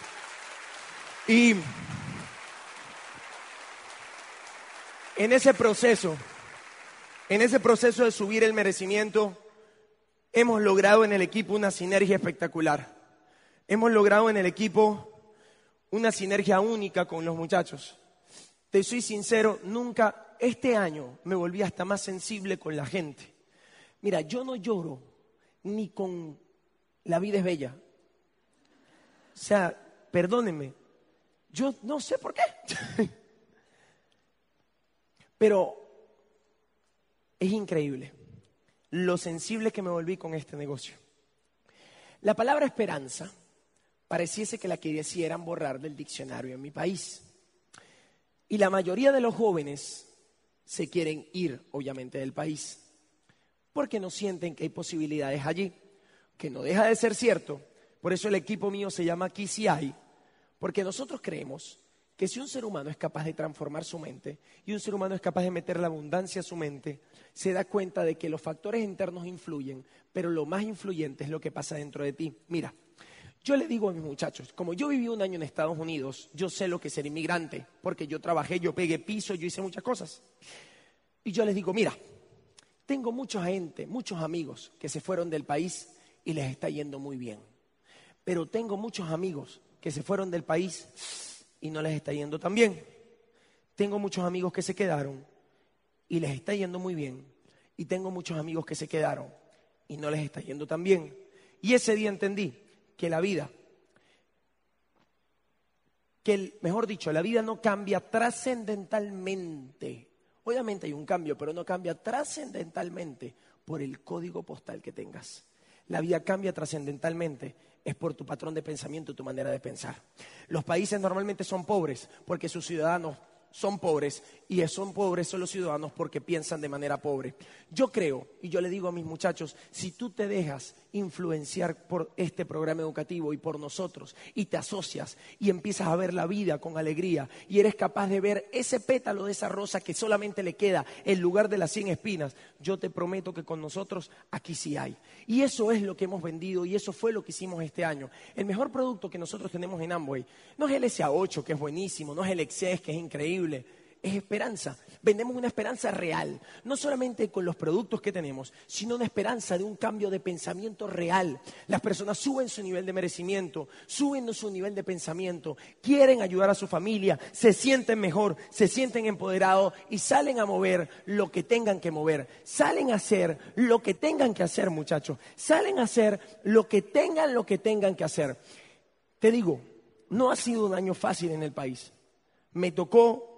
Y en ese proceso, en ese proceso de subir el merecimiento, hemos logrado en el equipo una sinergia espectacular. Hemos logrado en el equipo una sinergia única con los muchachos. Te soy sincero, nunca este año me volví hasta más sensible con la gente. Mira, yo no lloro ni con la vida es bella. O sea, perdónenme, yo no sé por qué. Pero es increíble lo sensible que me volví con este negocio. La palabra esperanza pareciese que la quisieran borrar del diccionario en mi país. Y la mayoría de los jóvenes se quieren ir, obviamente, del país, porque no sienten que hay posibilidades allí, que no deja de ser cierto. Por eso el equipo mío se llama hay, porque nosotros creemos que si un ser humano es capaz de transformar su mente y un ser humano es capaz de meter la abundancia a su mente, se da cuenta de que los factores internos influyen, pero lo más influyente es lo que pasa dentro de ti. Mira, yo le digo a mis muchachos, como yo viví un año en Estados Unidos, yo sé lo que es ser inmigrante, porque yo trabajé, yo pegué piso, yo hice muchas cosas. Y yo les digo, mira, tengo mucha gente, muchos amigos que se fueron del país y les está yendo muy bien. Pero tengo muchos amigos que se fueron del país y no les está yendo tan bien. Tengo muchos amigos que se quedaron y les está yendo muy bien. Y tengo muchos amigos que se quedaron y no les está yendo tan bien. Y ese día entendí que la vida, que mejor dicho, la vida no cambia trascendentalmente. Obviamente hay un cambio, pero no cambia trascendentalmente por el código postal que tengas. La vida cambia trascendentalmente es por tu patrón de pensamiento, tu manera de pensar. Los países normalmente son pobres porque sus ciudadanos son pobres y son pobres son los ciudadanos porque piensan de manera pobre. Yo creo, y yo le digo a mis muchachos, si tú te dejas influenciar por este programa educativo y por nosotros y te asocias y empiezas a ver la vida con alegría y eres capaz de ver ese pétalo de esa rosa que solamente le queda en lugar de las 100 espinas, yo te prometo que con nosotros aquí sí hay. Y eso es lo que hemos vendido y eso fue lo que hicimos este año. El mejor producto que nosotros tenemos en Amway no es el SA8 que es buenísimo, no es el Excess que es increíble es esperanza. Vendemos una esperanza real, no solamente con los productos que tenemos, sino una esperanza de un cambio de pensamiento real. Las personas suben su nivel de merecimiento, suben su nivel de pensamiento, quieren ayudar a su familia, se sienten mejor, se sienten empoderados y salen a mover lo que tengan que mover. Salen a hacer lo que tengan que hacer, muchachos. Salen a hacer lo que tengan, lo que tengan que hacer. Te digo, no ha sido un año fácil en el país. Me tocó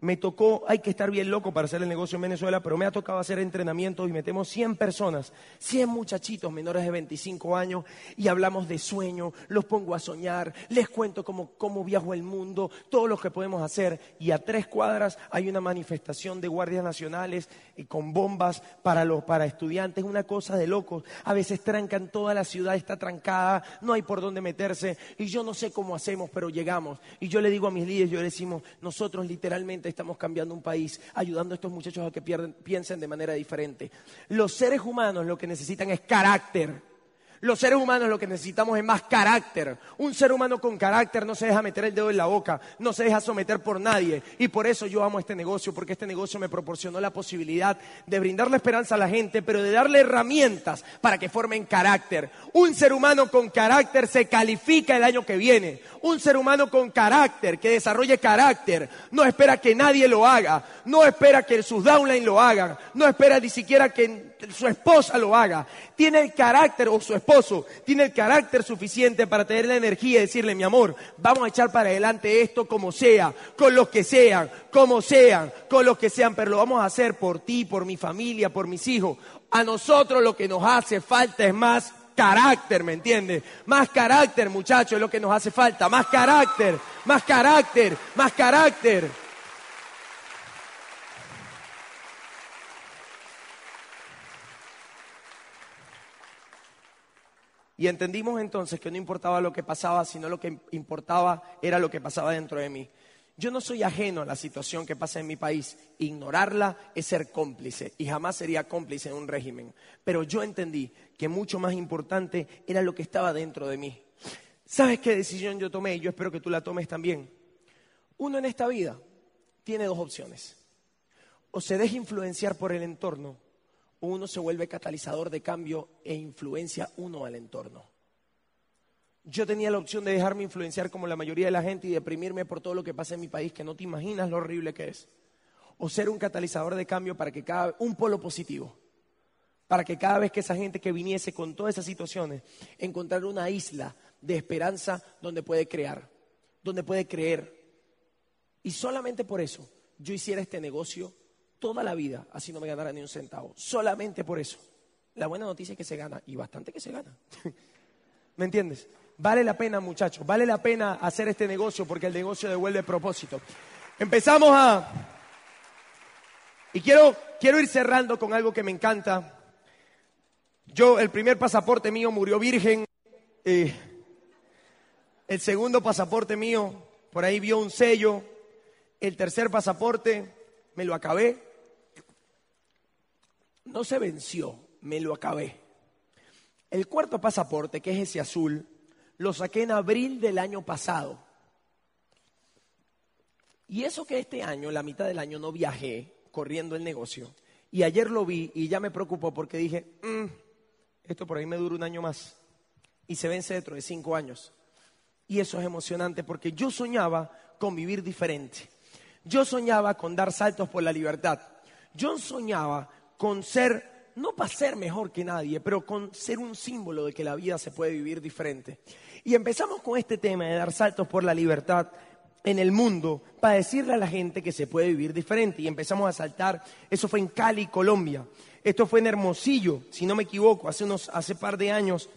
me tocó, hay que estar bien loco para hacer el negocio en Venezuela, pero me ha tocado hacer entrenamientos y metemos 100 personas, 100 muchachitos menores de 25 años y hablamos de sueño, los pongo a soñar, les cuento cómo, cómo viajo el mundo, todo lo que podemos hacer y a tres cuadras hay una manifestación de guardias nacionales y con bombas para, los, para estudiantes, una cosa de locos. A veces trancan toda la ciudad, está trancada, no hay por dónde meterse y yo no sé cómo hacemos, pero llegamos. Y yo le digo a mis líderes, yo le decimos, nosotros literalmente estamos cambiando un país, ayudando a estos muchachos a que piensen de manera diferente. Los seres humanos lo que necesitan es carácter. Los seres humanos lo que necesitamos es más carácter. Un ser humano con carácter no se deja meter el dedo en la boca, no se deja someter por nadie. Y por eso yo amo este negocio, porque este negocio me proporcionó la posibilidad de brindarle esperanza a la gente, pero de darle herramientas para que formen carácter. Un ser humano con carácter se califica el año que viene. Un ser humano con carácter, que desarrolle carácter, no espera que nadie lo haga, no espera que sus downline lo hagan, no espera ni siquiera que su esposa lo haga. Tiene el carácter, o su esposo, tiene el carácter suficiente para tener la energía y decirle, mi amor, vamos a echar para adelante esto como sea, con los que sean, como sean, con los que sean, pero lo vamos a hacer por ti, por mi familia, por mis hijos. A nosotros lo que nos hace falta es más carácter, ¿me entiendes? Más carácter, muchachos, es lo que nos hace falta. Más carácter, más carácter, más carácter. Y entendimos entonces que no importaba lo que pasaba, sino lo que importaba era lo que pasaba dentro de mí. Yo no soy ajeno a la situación que pasa en mi país. Ignorarla es ser cómplice y jamás sería cómplice en un régimen. Pero yo entendí que mucho más importante era lo que estaba dentro de mí. ¿Sabes qué decisión yo tomé? Yo espero que tú la tomes también. Uno en esta vida tiene dos opciones. O se deja influenciar por el entorno uno se vuelve catalizador de cambio e influencia uno al entorno. Yo tenía la opción de dejarme influenciar como la mayoría de la gente y deprimirme por todo lo que pasa en mi país, que no te imaginas lo horrible que es. O ser un catalizador de cambio para que cada un polo positivo, para que cada vez que esa gente que viniese con todas esas situaciones, encontrar una isla de esperanza donde puede crear, donde puede creer. Y solamente por eso yo hiciera este negocio toda la vida, así no me ganara ni un centavo. Solamente por eso. La buena noticia es que se gana, y bastante que se gana. ¿Me entiendes? Vale la pena, muchachos, vale la pena hacer este negocio porque el negocio devuelve propósito. Empezamos a... Y quiero, quiero ir cerrando con algo que me encanta. Yo, el primer pasaporte mío murió virgen. El segundo pasaporte mío, por ahí vio un sello. El tercer pasaporte, me lo acabé. No se venció, me lo acabé. El cuarto pasaporte, que es ese azul, lo saqué en abril del año pasado. Y eso que este año, la mitad del año, no viajé corriendo el negocio. Y ayer lo vi y ya me preocupó porque dije, mm, esto por ahí me dura un año más. Y se vence dentro de cinco años. Y eso es emocionante porque yo soñaba con vivir diferente. Yo soñaba con dar saltos por la libertad. Yo soñaba con ser, no para ser mejor que nadie, pero con ser un símbolo de que la vida se puede vivir diferente. Y empezamos con este tema de dar saltos por la libertad en el mundo para decirle a la gente que se puede vivir diferente. Y empezamos a saltar, eso fue en Cali, Colombia. Esto fue en Hermosillo, si no me equivoco, hace unos, hace par de años,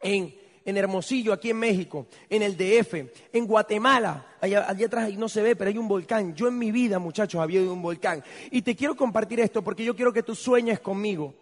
en en Hermosillo, aquí en México, en el DF, en Guatemala, allá, atrás ahí no se ve, pero hay un volcán. Yo en mi vida, muchachos, había ido a un volcán. Y te quiero compartir esto porque yo quiero que tú sueñes conmigo.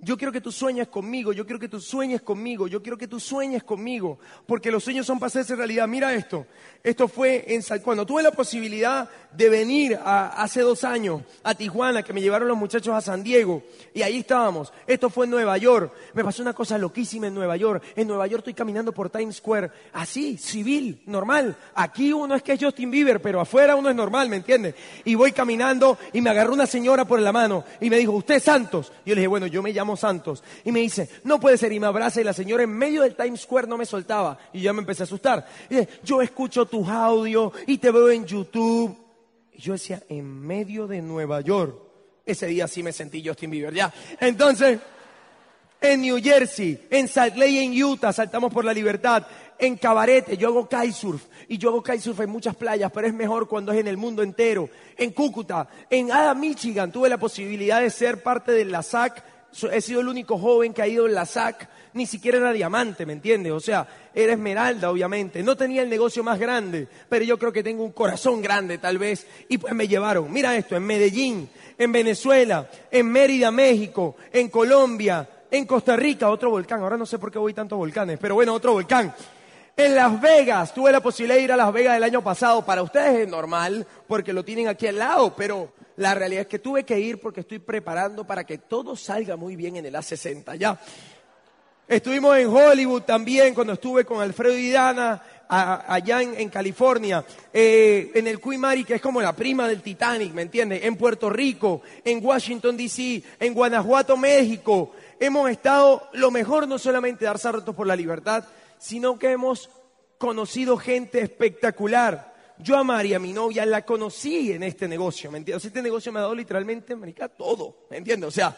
Yo quiero que tú sueñes conmigo, yo quiero que tú sueñes conmigo, yo quiero que tú sueñes conmigo, porque los sueños son para hacerse realidad. Mira esto, esto fue en, cuando tuve la posibilidad de venir hace dos años a Tijuana, que me llevaron los muchachos a San Diego, y ahí estábamos. Esto fue en Nueva York, me pasó una cosa loquísima en Nueva York. En Nueva York estoy caminando por Times Square, así, civil, normal. Aquí uno es que es Justin Bieber, pero afuera uno es normal, ¿me entiendes? Y voy caminando y me agarró una señora por la mano y me dijo, ¿usted es Santos? Y yo le dije, bueno, yo me llamo santos. Y me dice, no puede ser. Y me abraza y la señora en medio del Times Square no me soltaba. Y ya me empecé a asustar. Yo escucho tus audios y te veo en YouTube. Y yo decía, en medio de Nueva York. Ese día sí me sentí Justin Bieber, ya. Entonces, en New Jersey, en Salt Lake, en Utah, saltamos por la libertad. En Cabarete, yo hago kitesurf. Y yo hago kitesurf en muchas playas, pero es mejor cuando es en el mundo entero. En Cúcuta, en Ada, Michigan, tuve la posibilidad de ser parte de la SAC he sido el único joven que ha ido en la SAC, ni siquiera era diamante, ¿me entiendes? O sea, era esmeralda, obviamente. No tenía el negocio más grande, pero yo creo que tengo un corazón grande, tal vez. Y pues me llevaron, mira esto, en Medellín, en Venezuela, en Mérida, México, en Colombia, en Costa Rica, otro volcán. Ahora no sé por qué voy tantos volcanes, pero bueno, otro volcán. En Las Vegas, tuve la posibilidad de ir a Las Vegas el año pasado. Para ustedes es normal, porque lo tienen aquí al lado, pero la realidad es que tuve que ir porque estoy preparando para que todo salga muy bien en el A60 ya. Estuvimos en Hollywood también cuando estuve con Alfredo y Dana allá en, California, eh, en el Mary, que es como la prima del Titanic, ¿me entiendes? En Puerto Rico, en Washington, D.C., en Guanajuato, México. Hemos estado, lo mejor no solamente dar saltos por la libertad, sino que hemos conocido gente espectacular. Yo a María, mi novia, la conocí en este negocio, ¿me entiendes? este negocio me ha dado literalmente, marica, todo, ¿me entiendes? O sea,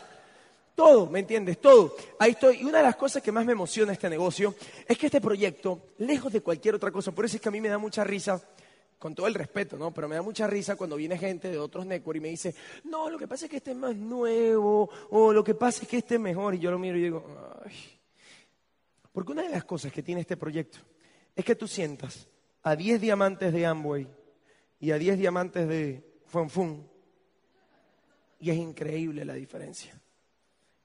todo, ¿me entiendes? Todo. Ahí estoy. Y una de las cosas que más me emociona este negocio es que este proyecto, lejos de cualquier otra cosa, por eso es que a mí me da mucha risa, con todo el respeto, ¿no? Pero me da mucha risa cuando viene gente de otros network y me dice, no, lo que pasa es que este es más nuevo, o lo que pasa es que este es mejor. Y yo lo miro y digo, ay. Porque una de las cosas que tiene este proyecto es que tú sientas a 10 diamantes de Amway y a 10 diamantes de Funfun. Y es increíble la diferencia.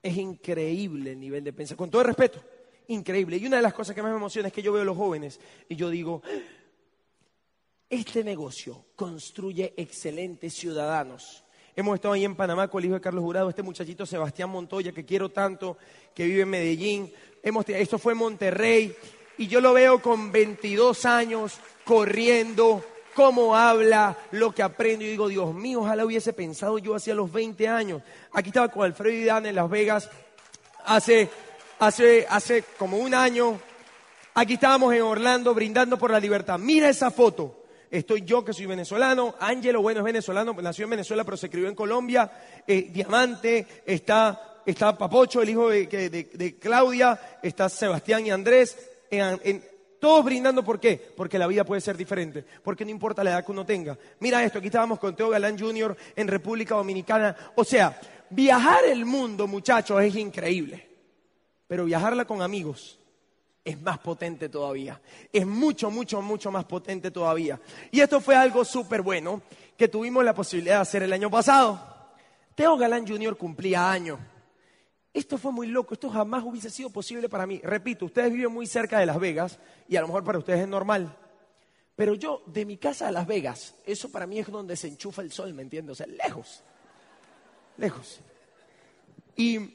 Es increíble el nivel de pensamiento. Con todo el respeto, increíble. Y una de las cosas que más me emociona es que yo veo a los jóvenes y yo digo, este negocio construye excelentes ciudadanos. Hemos estado ahí en Panamá con el hijo de Carlos Jurado, este muchachito Sebastián Montoya, que quiero tanto, que vive en Medellín. Hemos, esto fue en Monterrey. Y yo lo veo con 22 años, corriendo, cómo habla, lo que aprendo. Y digo, Dios mío, ojalá hubiese pensado yo hacia los 20 años. Aquí estaba con Alfredo y Dan en Las Vegas hace, hace, hace como un año. Aquí estábamos en Orlando brindando por la libertad. Mira esa foto. Estoy yo que soy venezolano, Ángelo, bueno, es venezolano, nació en Venezuela pero se crió en Colombia, eh, Diamante, está, está Papocho, el hijo de, Claudia, está Sebastián y Andrés, todos brindando, ¿por qué? Porque la vida puede ser diferente, porque no importa la edad que uno tenga. Mira esto, aquí estábamos con Teo Galán Jr. en República Dominicana, o sea, viajar el mundo, muchachos, es increíble, pero viajarla con amigos es más potente todavía. Es mucho, mucho, mucho más potente todavía. Y esto fue algo súper bueno que tuvimos la posibilidad de hacer el año pasado. Teo Galán Jr. cumplía años. Esto fue muy loco, esto jamás hubiese sido posible para mí. Repito, ustedes viven muy cerca de Las Vegas y a lo mejor para ustedes es normal. Pero yo, de mi casa a Las Vegas, eso para mí es donde se enchufa el sol, ¿me entiendes? Lejos. Lejos. Y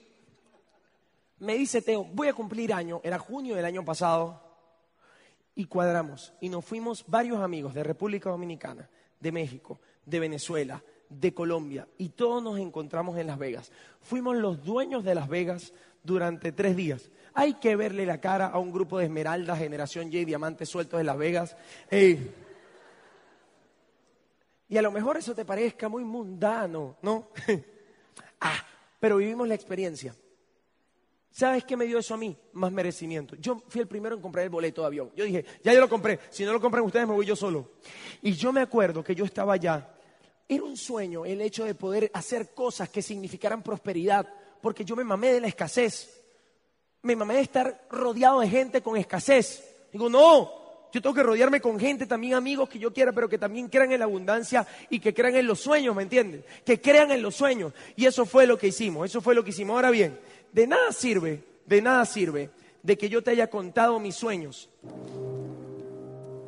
me dice Teo, voy a cumplir año, era junio del año pasado, y cuadramos. Y nos fuimos varios amigos de República Dominicana, de México, de Venezuela, de Colombia, y todos nos encontramos en Las Vegas. Fuimos los dueños de Las Vegas durante tres días. Hay que verle la cara a un grupo de esmeraldas, generación J, diamantes sueltos en Las Vegas. Y a lo mejor eso te parezca muy mundano, ¿no? ah, pero vivimos la experiencia. ¿Sabes qué me dio eso a mí? Más merecimiento. Yo fui el primero en comprar el boleto de avión. Yo dije, ya yo lo compré. Si no lo compran ustedes, me voy yo solo. Y yo me acuerdo que yo estaba allá. Era un sueño el hecho de poder hacer cosas que significaran prosperidad. Porque yo me mamé de la escasez. Me mamé de estar rodeado de gente con escasez. Digo, no, yo tengo que rodearme con gente, también amigos que yo quiera, pero que también crean en la abundancia y que crean en los sueños, ¿me entienden? Que crean en los sueños. Y eso fue lo que hicimos, eso fue lo que hicimos. Ahora bien, de nada sirve, de nada sirve de que yo te haya contado mis sueños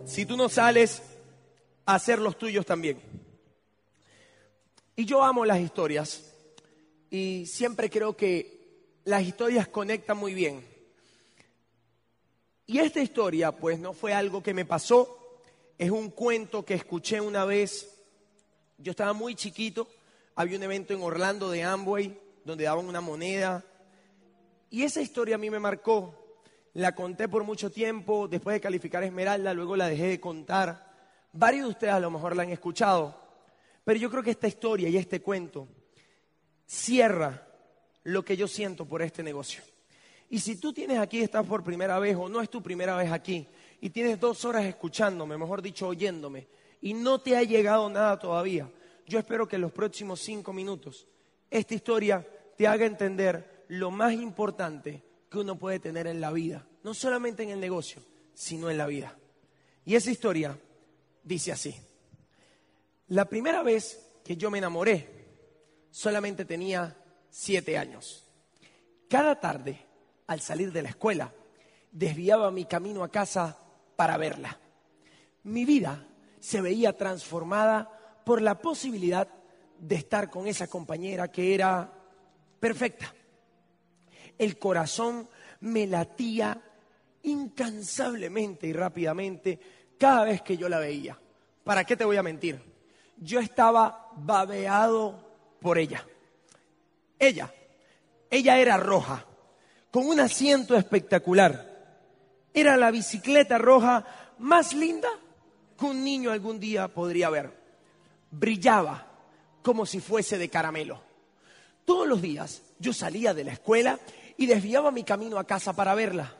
si tú no sales a hacer los tuyos también. Y yo amo las historias y siempre creo que las historias conectan muy bien. Y esta historia pues no fue algo que me pasó, es un cuento que escuché una vez. Yo estaba muy chiquito, había un evento en Orlando de Amway donde daban una moneda y esa historia a mí me marcó. La conté por mucho tiempo, después de calificar Esmeralda, luego la dejé de contar. Varios de ustedes a lo mejor la han escuchado, pero yo creo que esta historia y este cuento cierra lo que yo siento por este negocio. Y si tú tienes aquí, estás por primera vez o no es tu primera vez aquí, y tienes dos horas escuchándome, mejor dicho, oyéndome, y no te ha llegado nada todavía, yo espero que en los próximos cinco minutos esta historia te haga entender lo más importante que uno puede tener en la vida, no solamente en el negocio, sino en la vida. Y esa historia dice así. La primera vez que yo me enamoré, solamente tenía siete años. Cada tarde, al salir de la escuela, desviaba mi camino a casa para verla. Mi vida se veía transformada por la posibilidad de estar con esa compañera que era perfecta el corazón me latía incansablemente y rápidamente cada vez que yo la veía. ¿Para qué te voy a mentir? Yo estaba babeado por ella. Ella, ella era roja, con un asiento espectacular. Era la bicicleta roja más linda que un niño algún día podría ver. Brillaba como si fuese de caramelo. Todos los días yo salía de la escuela y desviaba mi camino a casa para verla.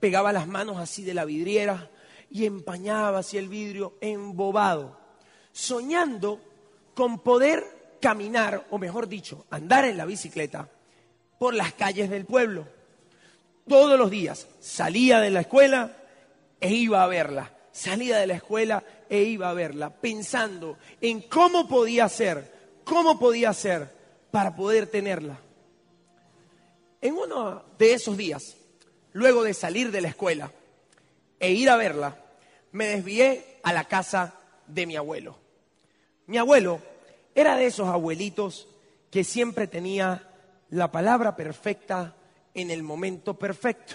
Pegaba las manos así de la vidriera y empañaba así el vidrio embobado, soñando con poder caminar, o mejor dicho, andar en la bicicleta por las calles del pueblo. Todos los días salía de la escuela e iba a verla. Salía de la escuela e iba a verla, pensando en cómo podía ser, cómo podía ser para poder tenerla. En uno de esos días, luego de salir de la escuela e ir a verla, me desvié a la casa de mi abuelo. Mi abuelo era de esos abuelitos que siempre tenía la palabra perfecta en el momento perfecto.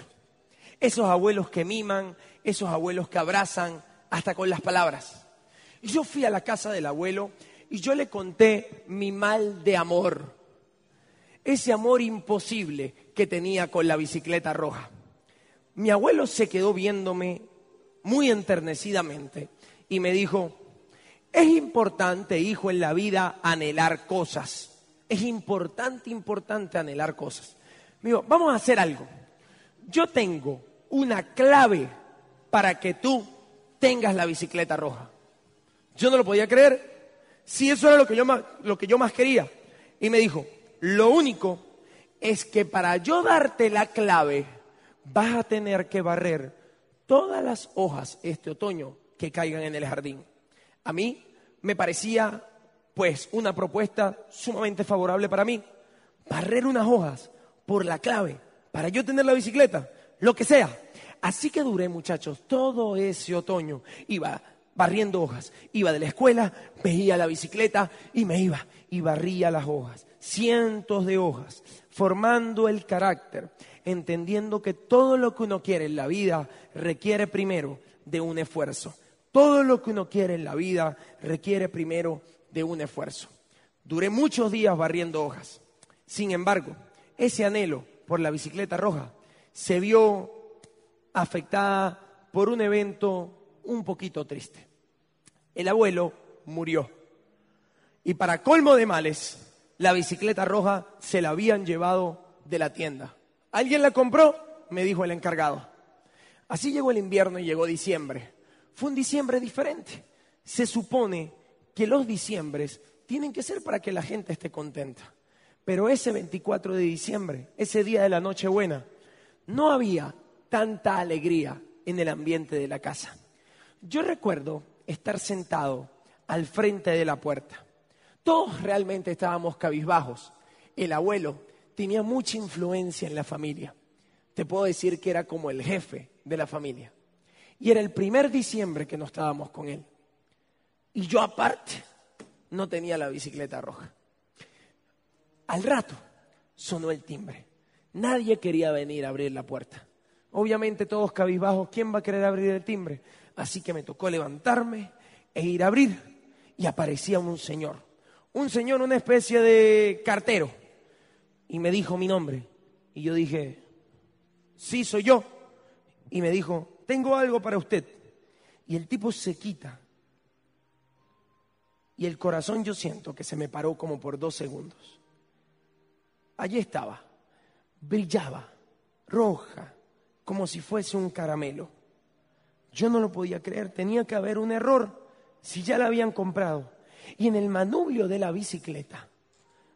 Esos abuelos que miman, esos abuelos que abrazan hasta con las palabras. Yo fui a la casa del abuelo y yo le conté mi mal de amor. Ese amor imposible que tenía con la bicicleta roja. Mi abuelo se quedó viéndome muy enternecidamente y me dijo, es importante, hijo, en la vida anhelar cosas. Es importante, importante anhelar cosas. Me dijo, vamos a hacer algo. Yo tengo una clave para que tú tengas la bicicleta roja. Yo no lo podía creer. Si eso era lo que yo más quería. Y me dijo, lo único es que para yo darte la clave, vas a tener que barrer todas las hojas este otoño que caigan en el jardín. A mí me parecía, pues, una propuesta sumamente favorable para mí. Barrer unas hojas por la clave, para yo tener la bicicleta, lo que sea. Así que duré, muchachos, todo ese otoño. Iba barriendo hojas. Iba de la escuela, veía la bicicleta y me iba y barría las hojas. Cientos de hojas, formando el carácter, entendiendo que todo lo que uno quiere en la vida requiere primero de un esfuerzo. Todo lo que uno quiere en la vida requiere primero de un esfuerzo. Duré muchos días barriendo hojas. Sin embargo, ese anhelo por la bicicleta roja se vio afectada por un evento un poquito triste. El abuelo murió. Y para colmo de males, la bicicleta roja se la habían llevado de la tienda. ¿Alguien la compró? Me dijo el encargado. Así llegó el invierno y llegó diciembre. Fue un diciembre diferente. Se supone que los diciembres tienen que ser para que la gente esté contenta. Pero ese 24 de diciembre, ese día de la Nochebuena, no había tanta alegría en el ambiente de la casa. Yo recuerdo estar sentado al frente de la puerta. Todos realmente estábamos cabizbajos. El abuelo tenía mucha influencia en la familia. Te puedo decir que era como el jefe de la familia. Y era el primer diciembre que no estábamos con él. Y yo aparte no tenía la bicicleta roja. Al rato sonó el timbre. Nadie quería venir a abrir la puerta. Obviamente todos cabizbajos, ¿quién va a querer abrir el timbre? Así que me tocó levantarme e ir a abrir. Y aparecía un señor. Un señor, una especie de cartero. Y me dijo mi nombre. Y yo dije, sí, soy yo. Y me dijo, tengo algo para usted. Y el tipo se quita. Y el corazón yo siento que se me paró como por dos segundos. Allí estaba. Brillaba. Roja. Como si fuese un caramelo. Yo no lo podía creer, tenía que haber un error si ya la habían comprado. Y en el manubrio de la bicicleta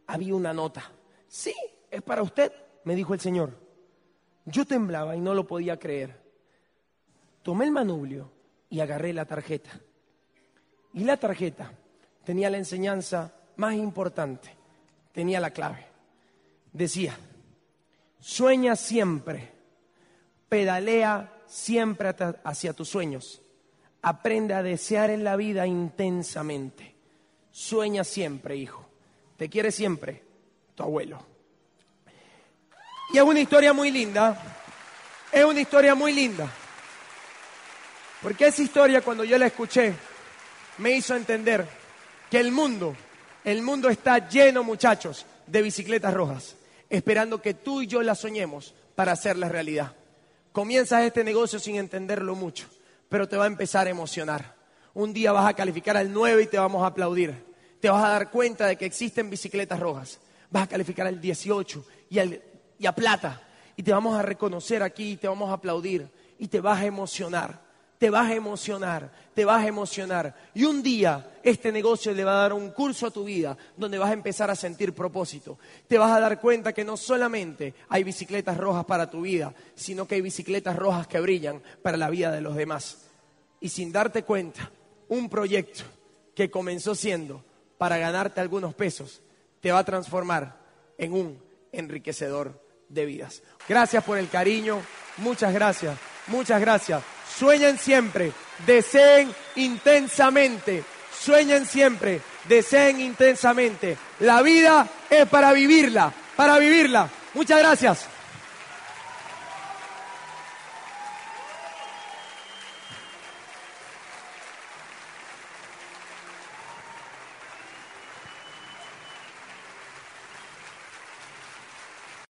había una nota. Sí, es para usted, me dijo el señor. Yo temblaba y no lo podía creer. Tomé el manubrio y agarré la tarjeta. Y la tarjeta tenía la enseñanza más importante, tenía la clave. Decía, sueña siempre, pedalea siempre hacia tus sueños. Aprende a desear en la vida intensamente. Sueña siempre, hijo. Te quiere siempre tu abuelo. Y es una historia muy linda. Es una historia muy linda. Porque esa historia cuando yo la escuché me hizo entender que el mundo, el mundo está lleno, muchachos, de bicicletas rojas, esperando que tú y yo la soñemos para hacerla realidad. Comienzas este negocio sin entenderlo mucho, pero te va a empezar a emocionar. Un día vas a calificar al 9 y te vamos a aplaudir. Te vas a dar cuenta de que existen bicicletas rojas. Vas a calificar al 18 y, y a plata. Y te vamos a reconocer aquí y te vamos a aplaudir. Y te vas a emocionar te vas a emocionar, te vas a emocionar. Y un día este negocio le va a dar un curso a tu vida donde vas a empezar a sentir propósito. Te vas a dar cuenta que no solamente hay bicicletas rojas para tu vida, sino que hay bicicletas rojas que brillan para la vida de los demás. Y sin darte cuenta, un proyecto que comenzó siendo para ganarte algunos pesos, te va a transformar en un enriquecedor de vidas. Gracias por el cariño, Muchas gracias, muchas gracias. Sueñen siempre, deseen intensamente, sueñen siempre, deseen intensamente. La vida es para vivirla, para vivirla. Muchas gracias.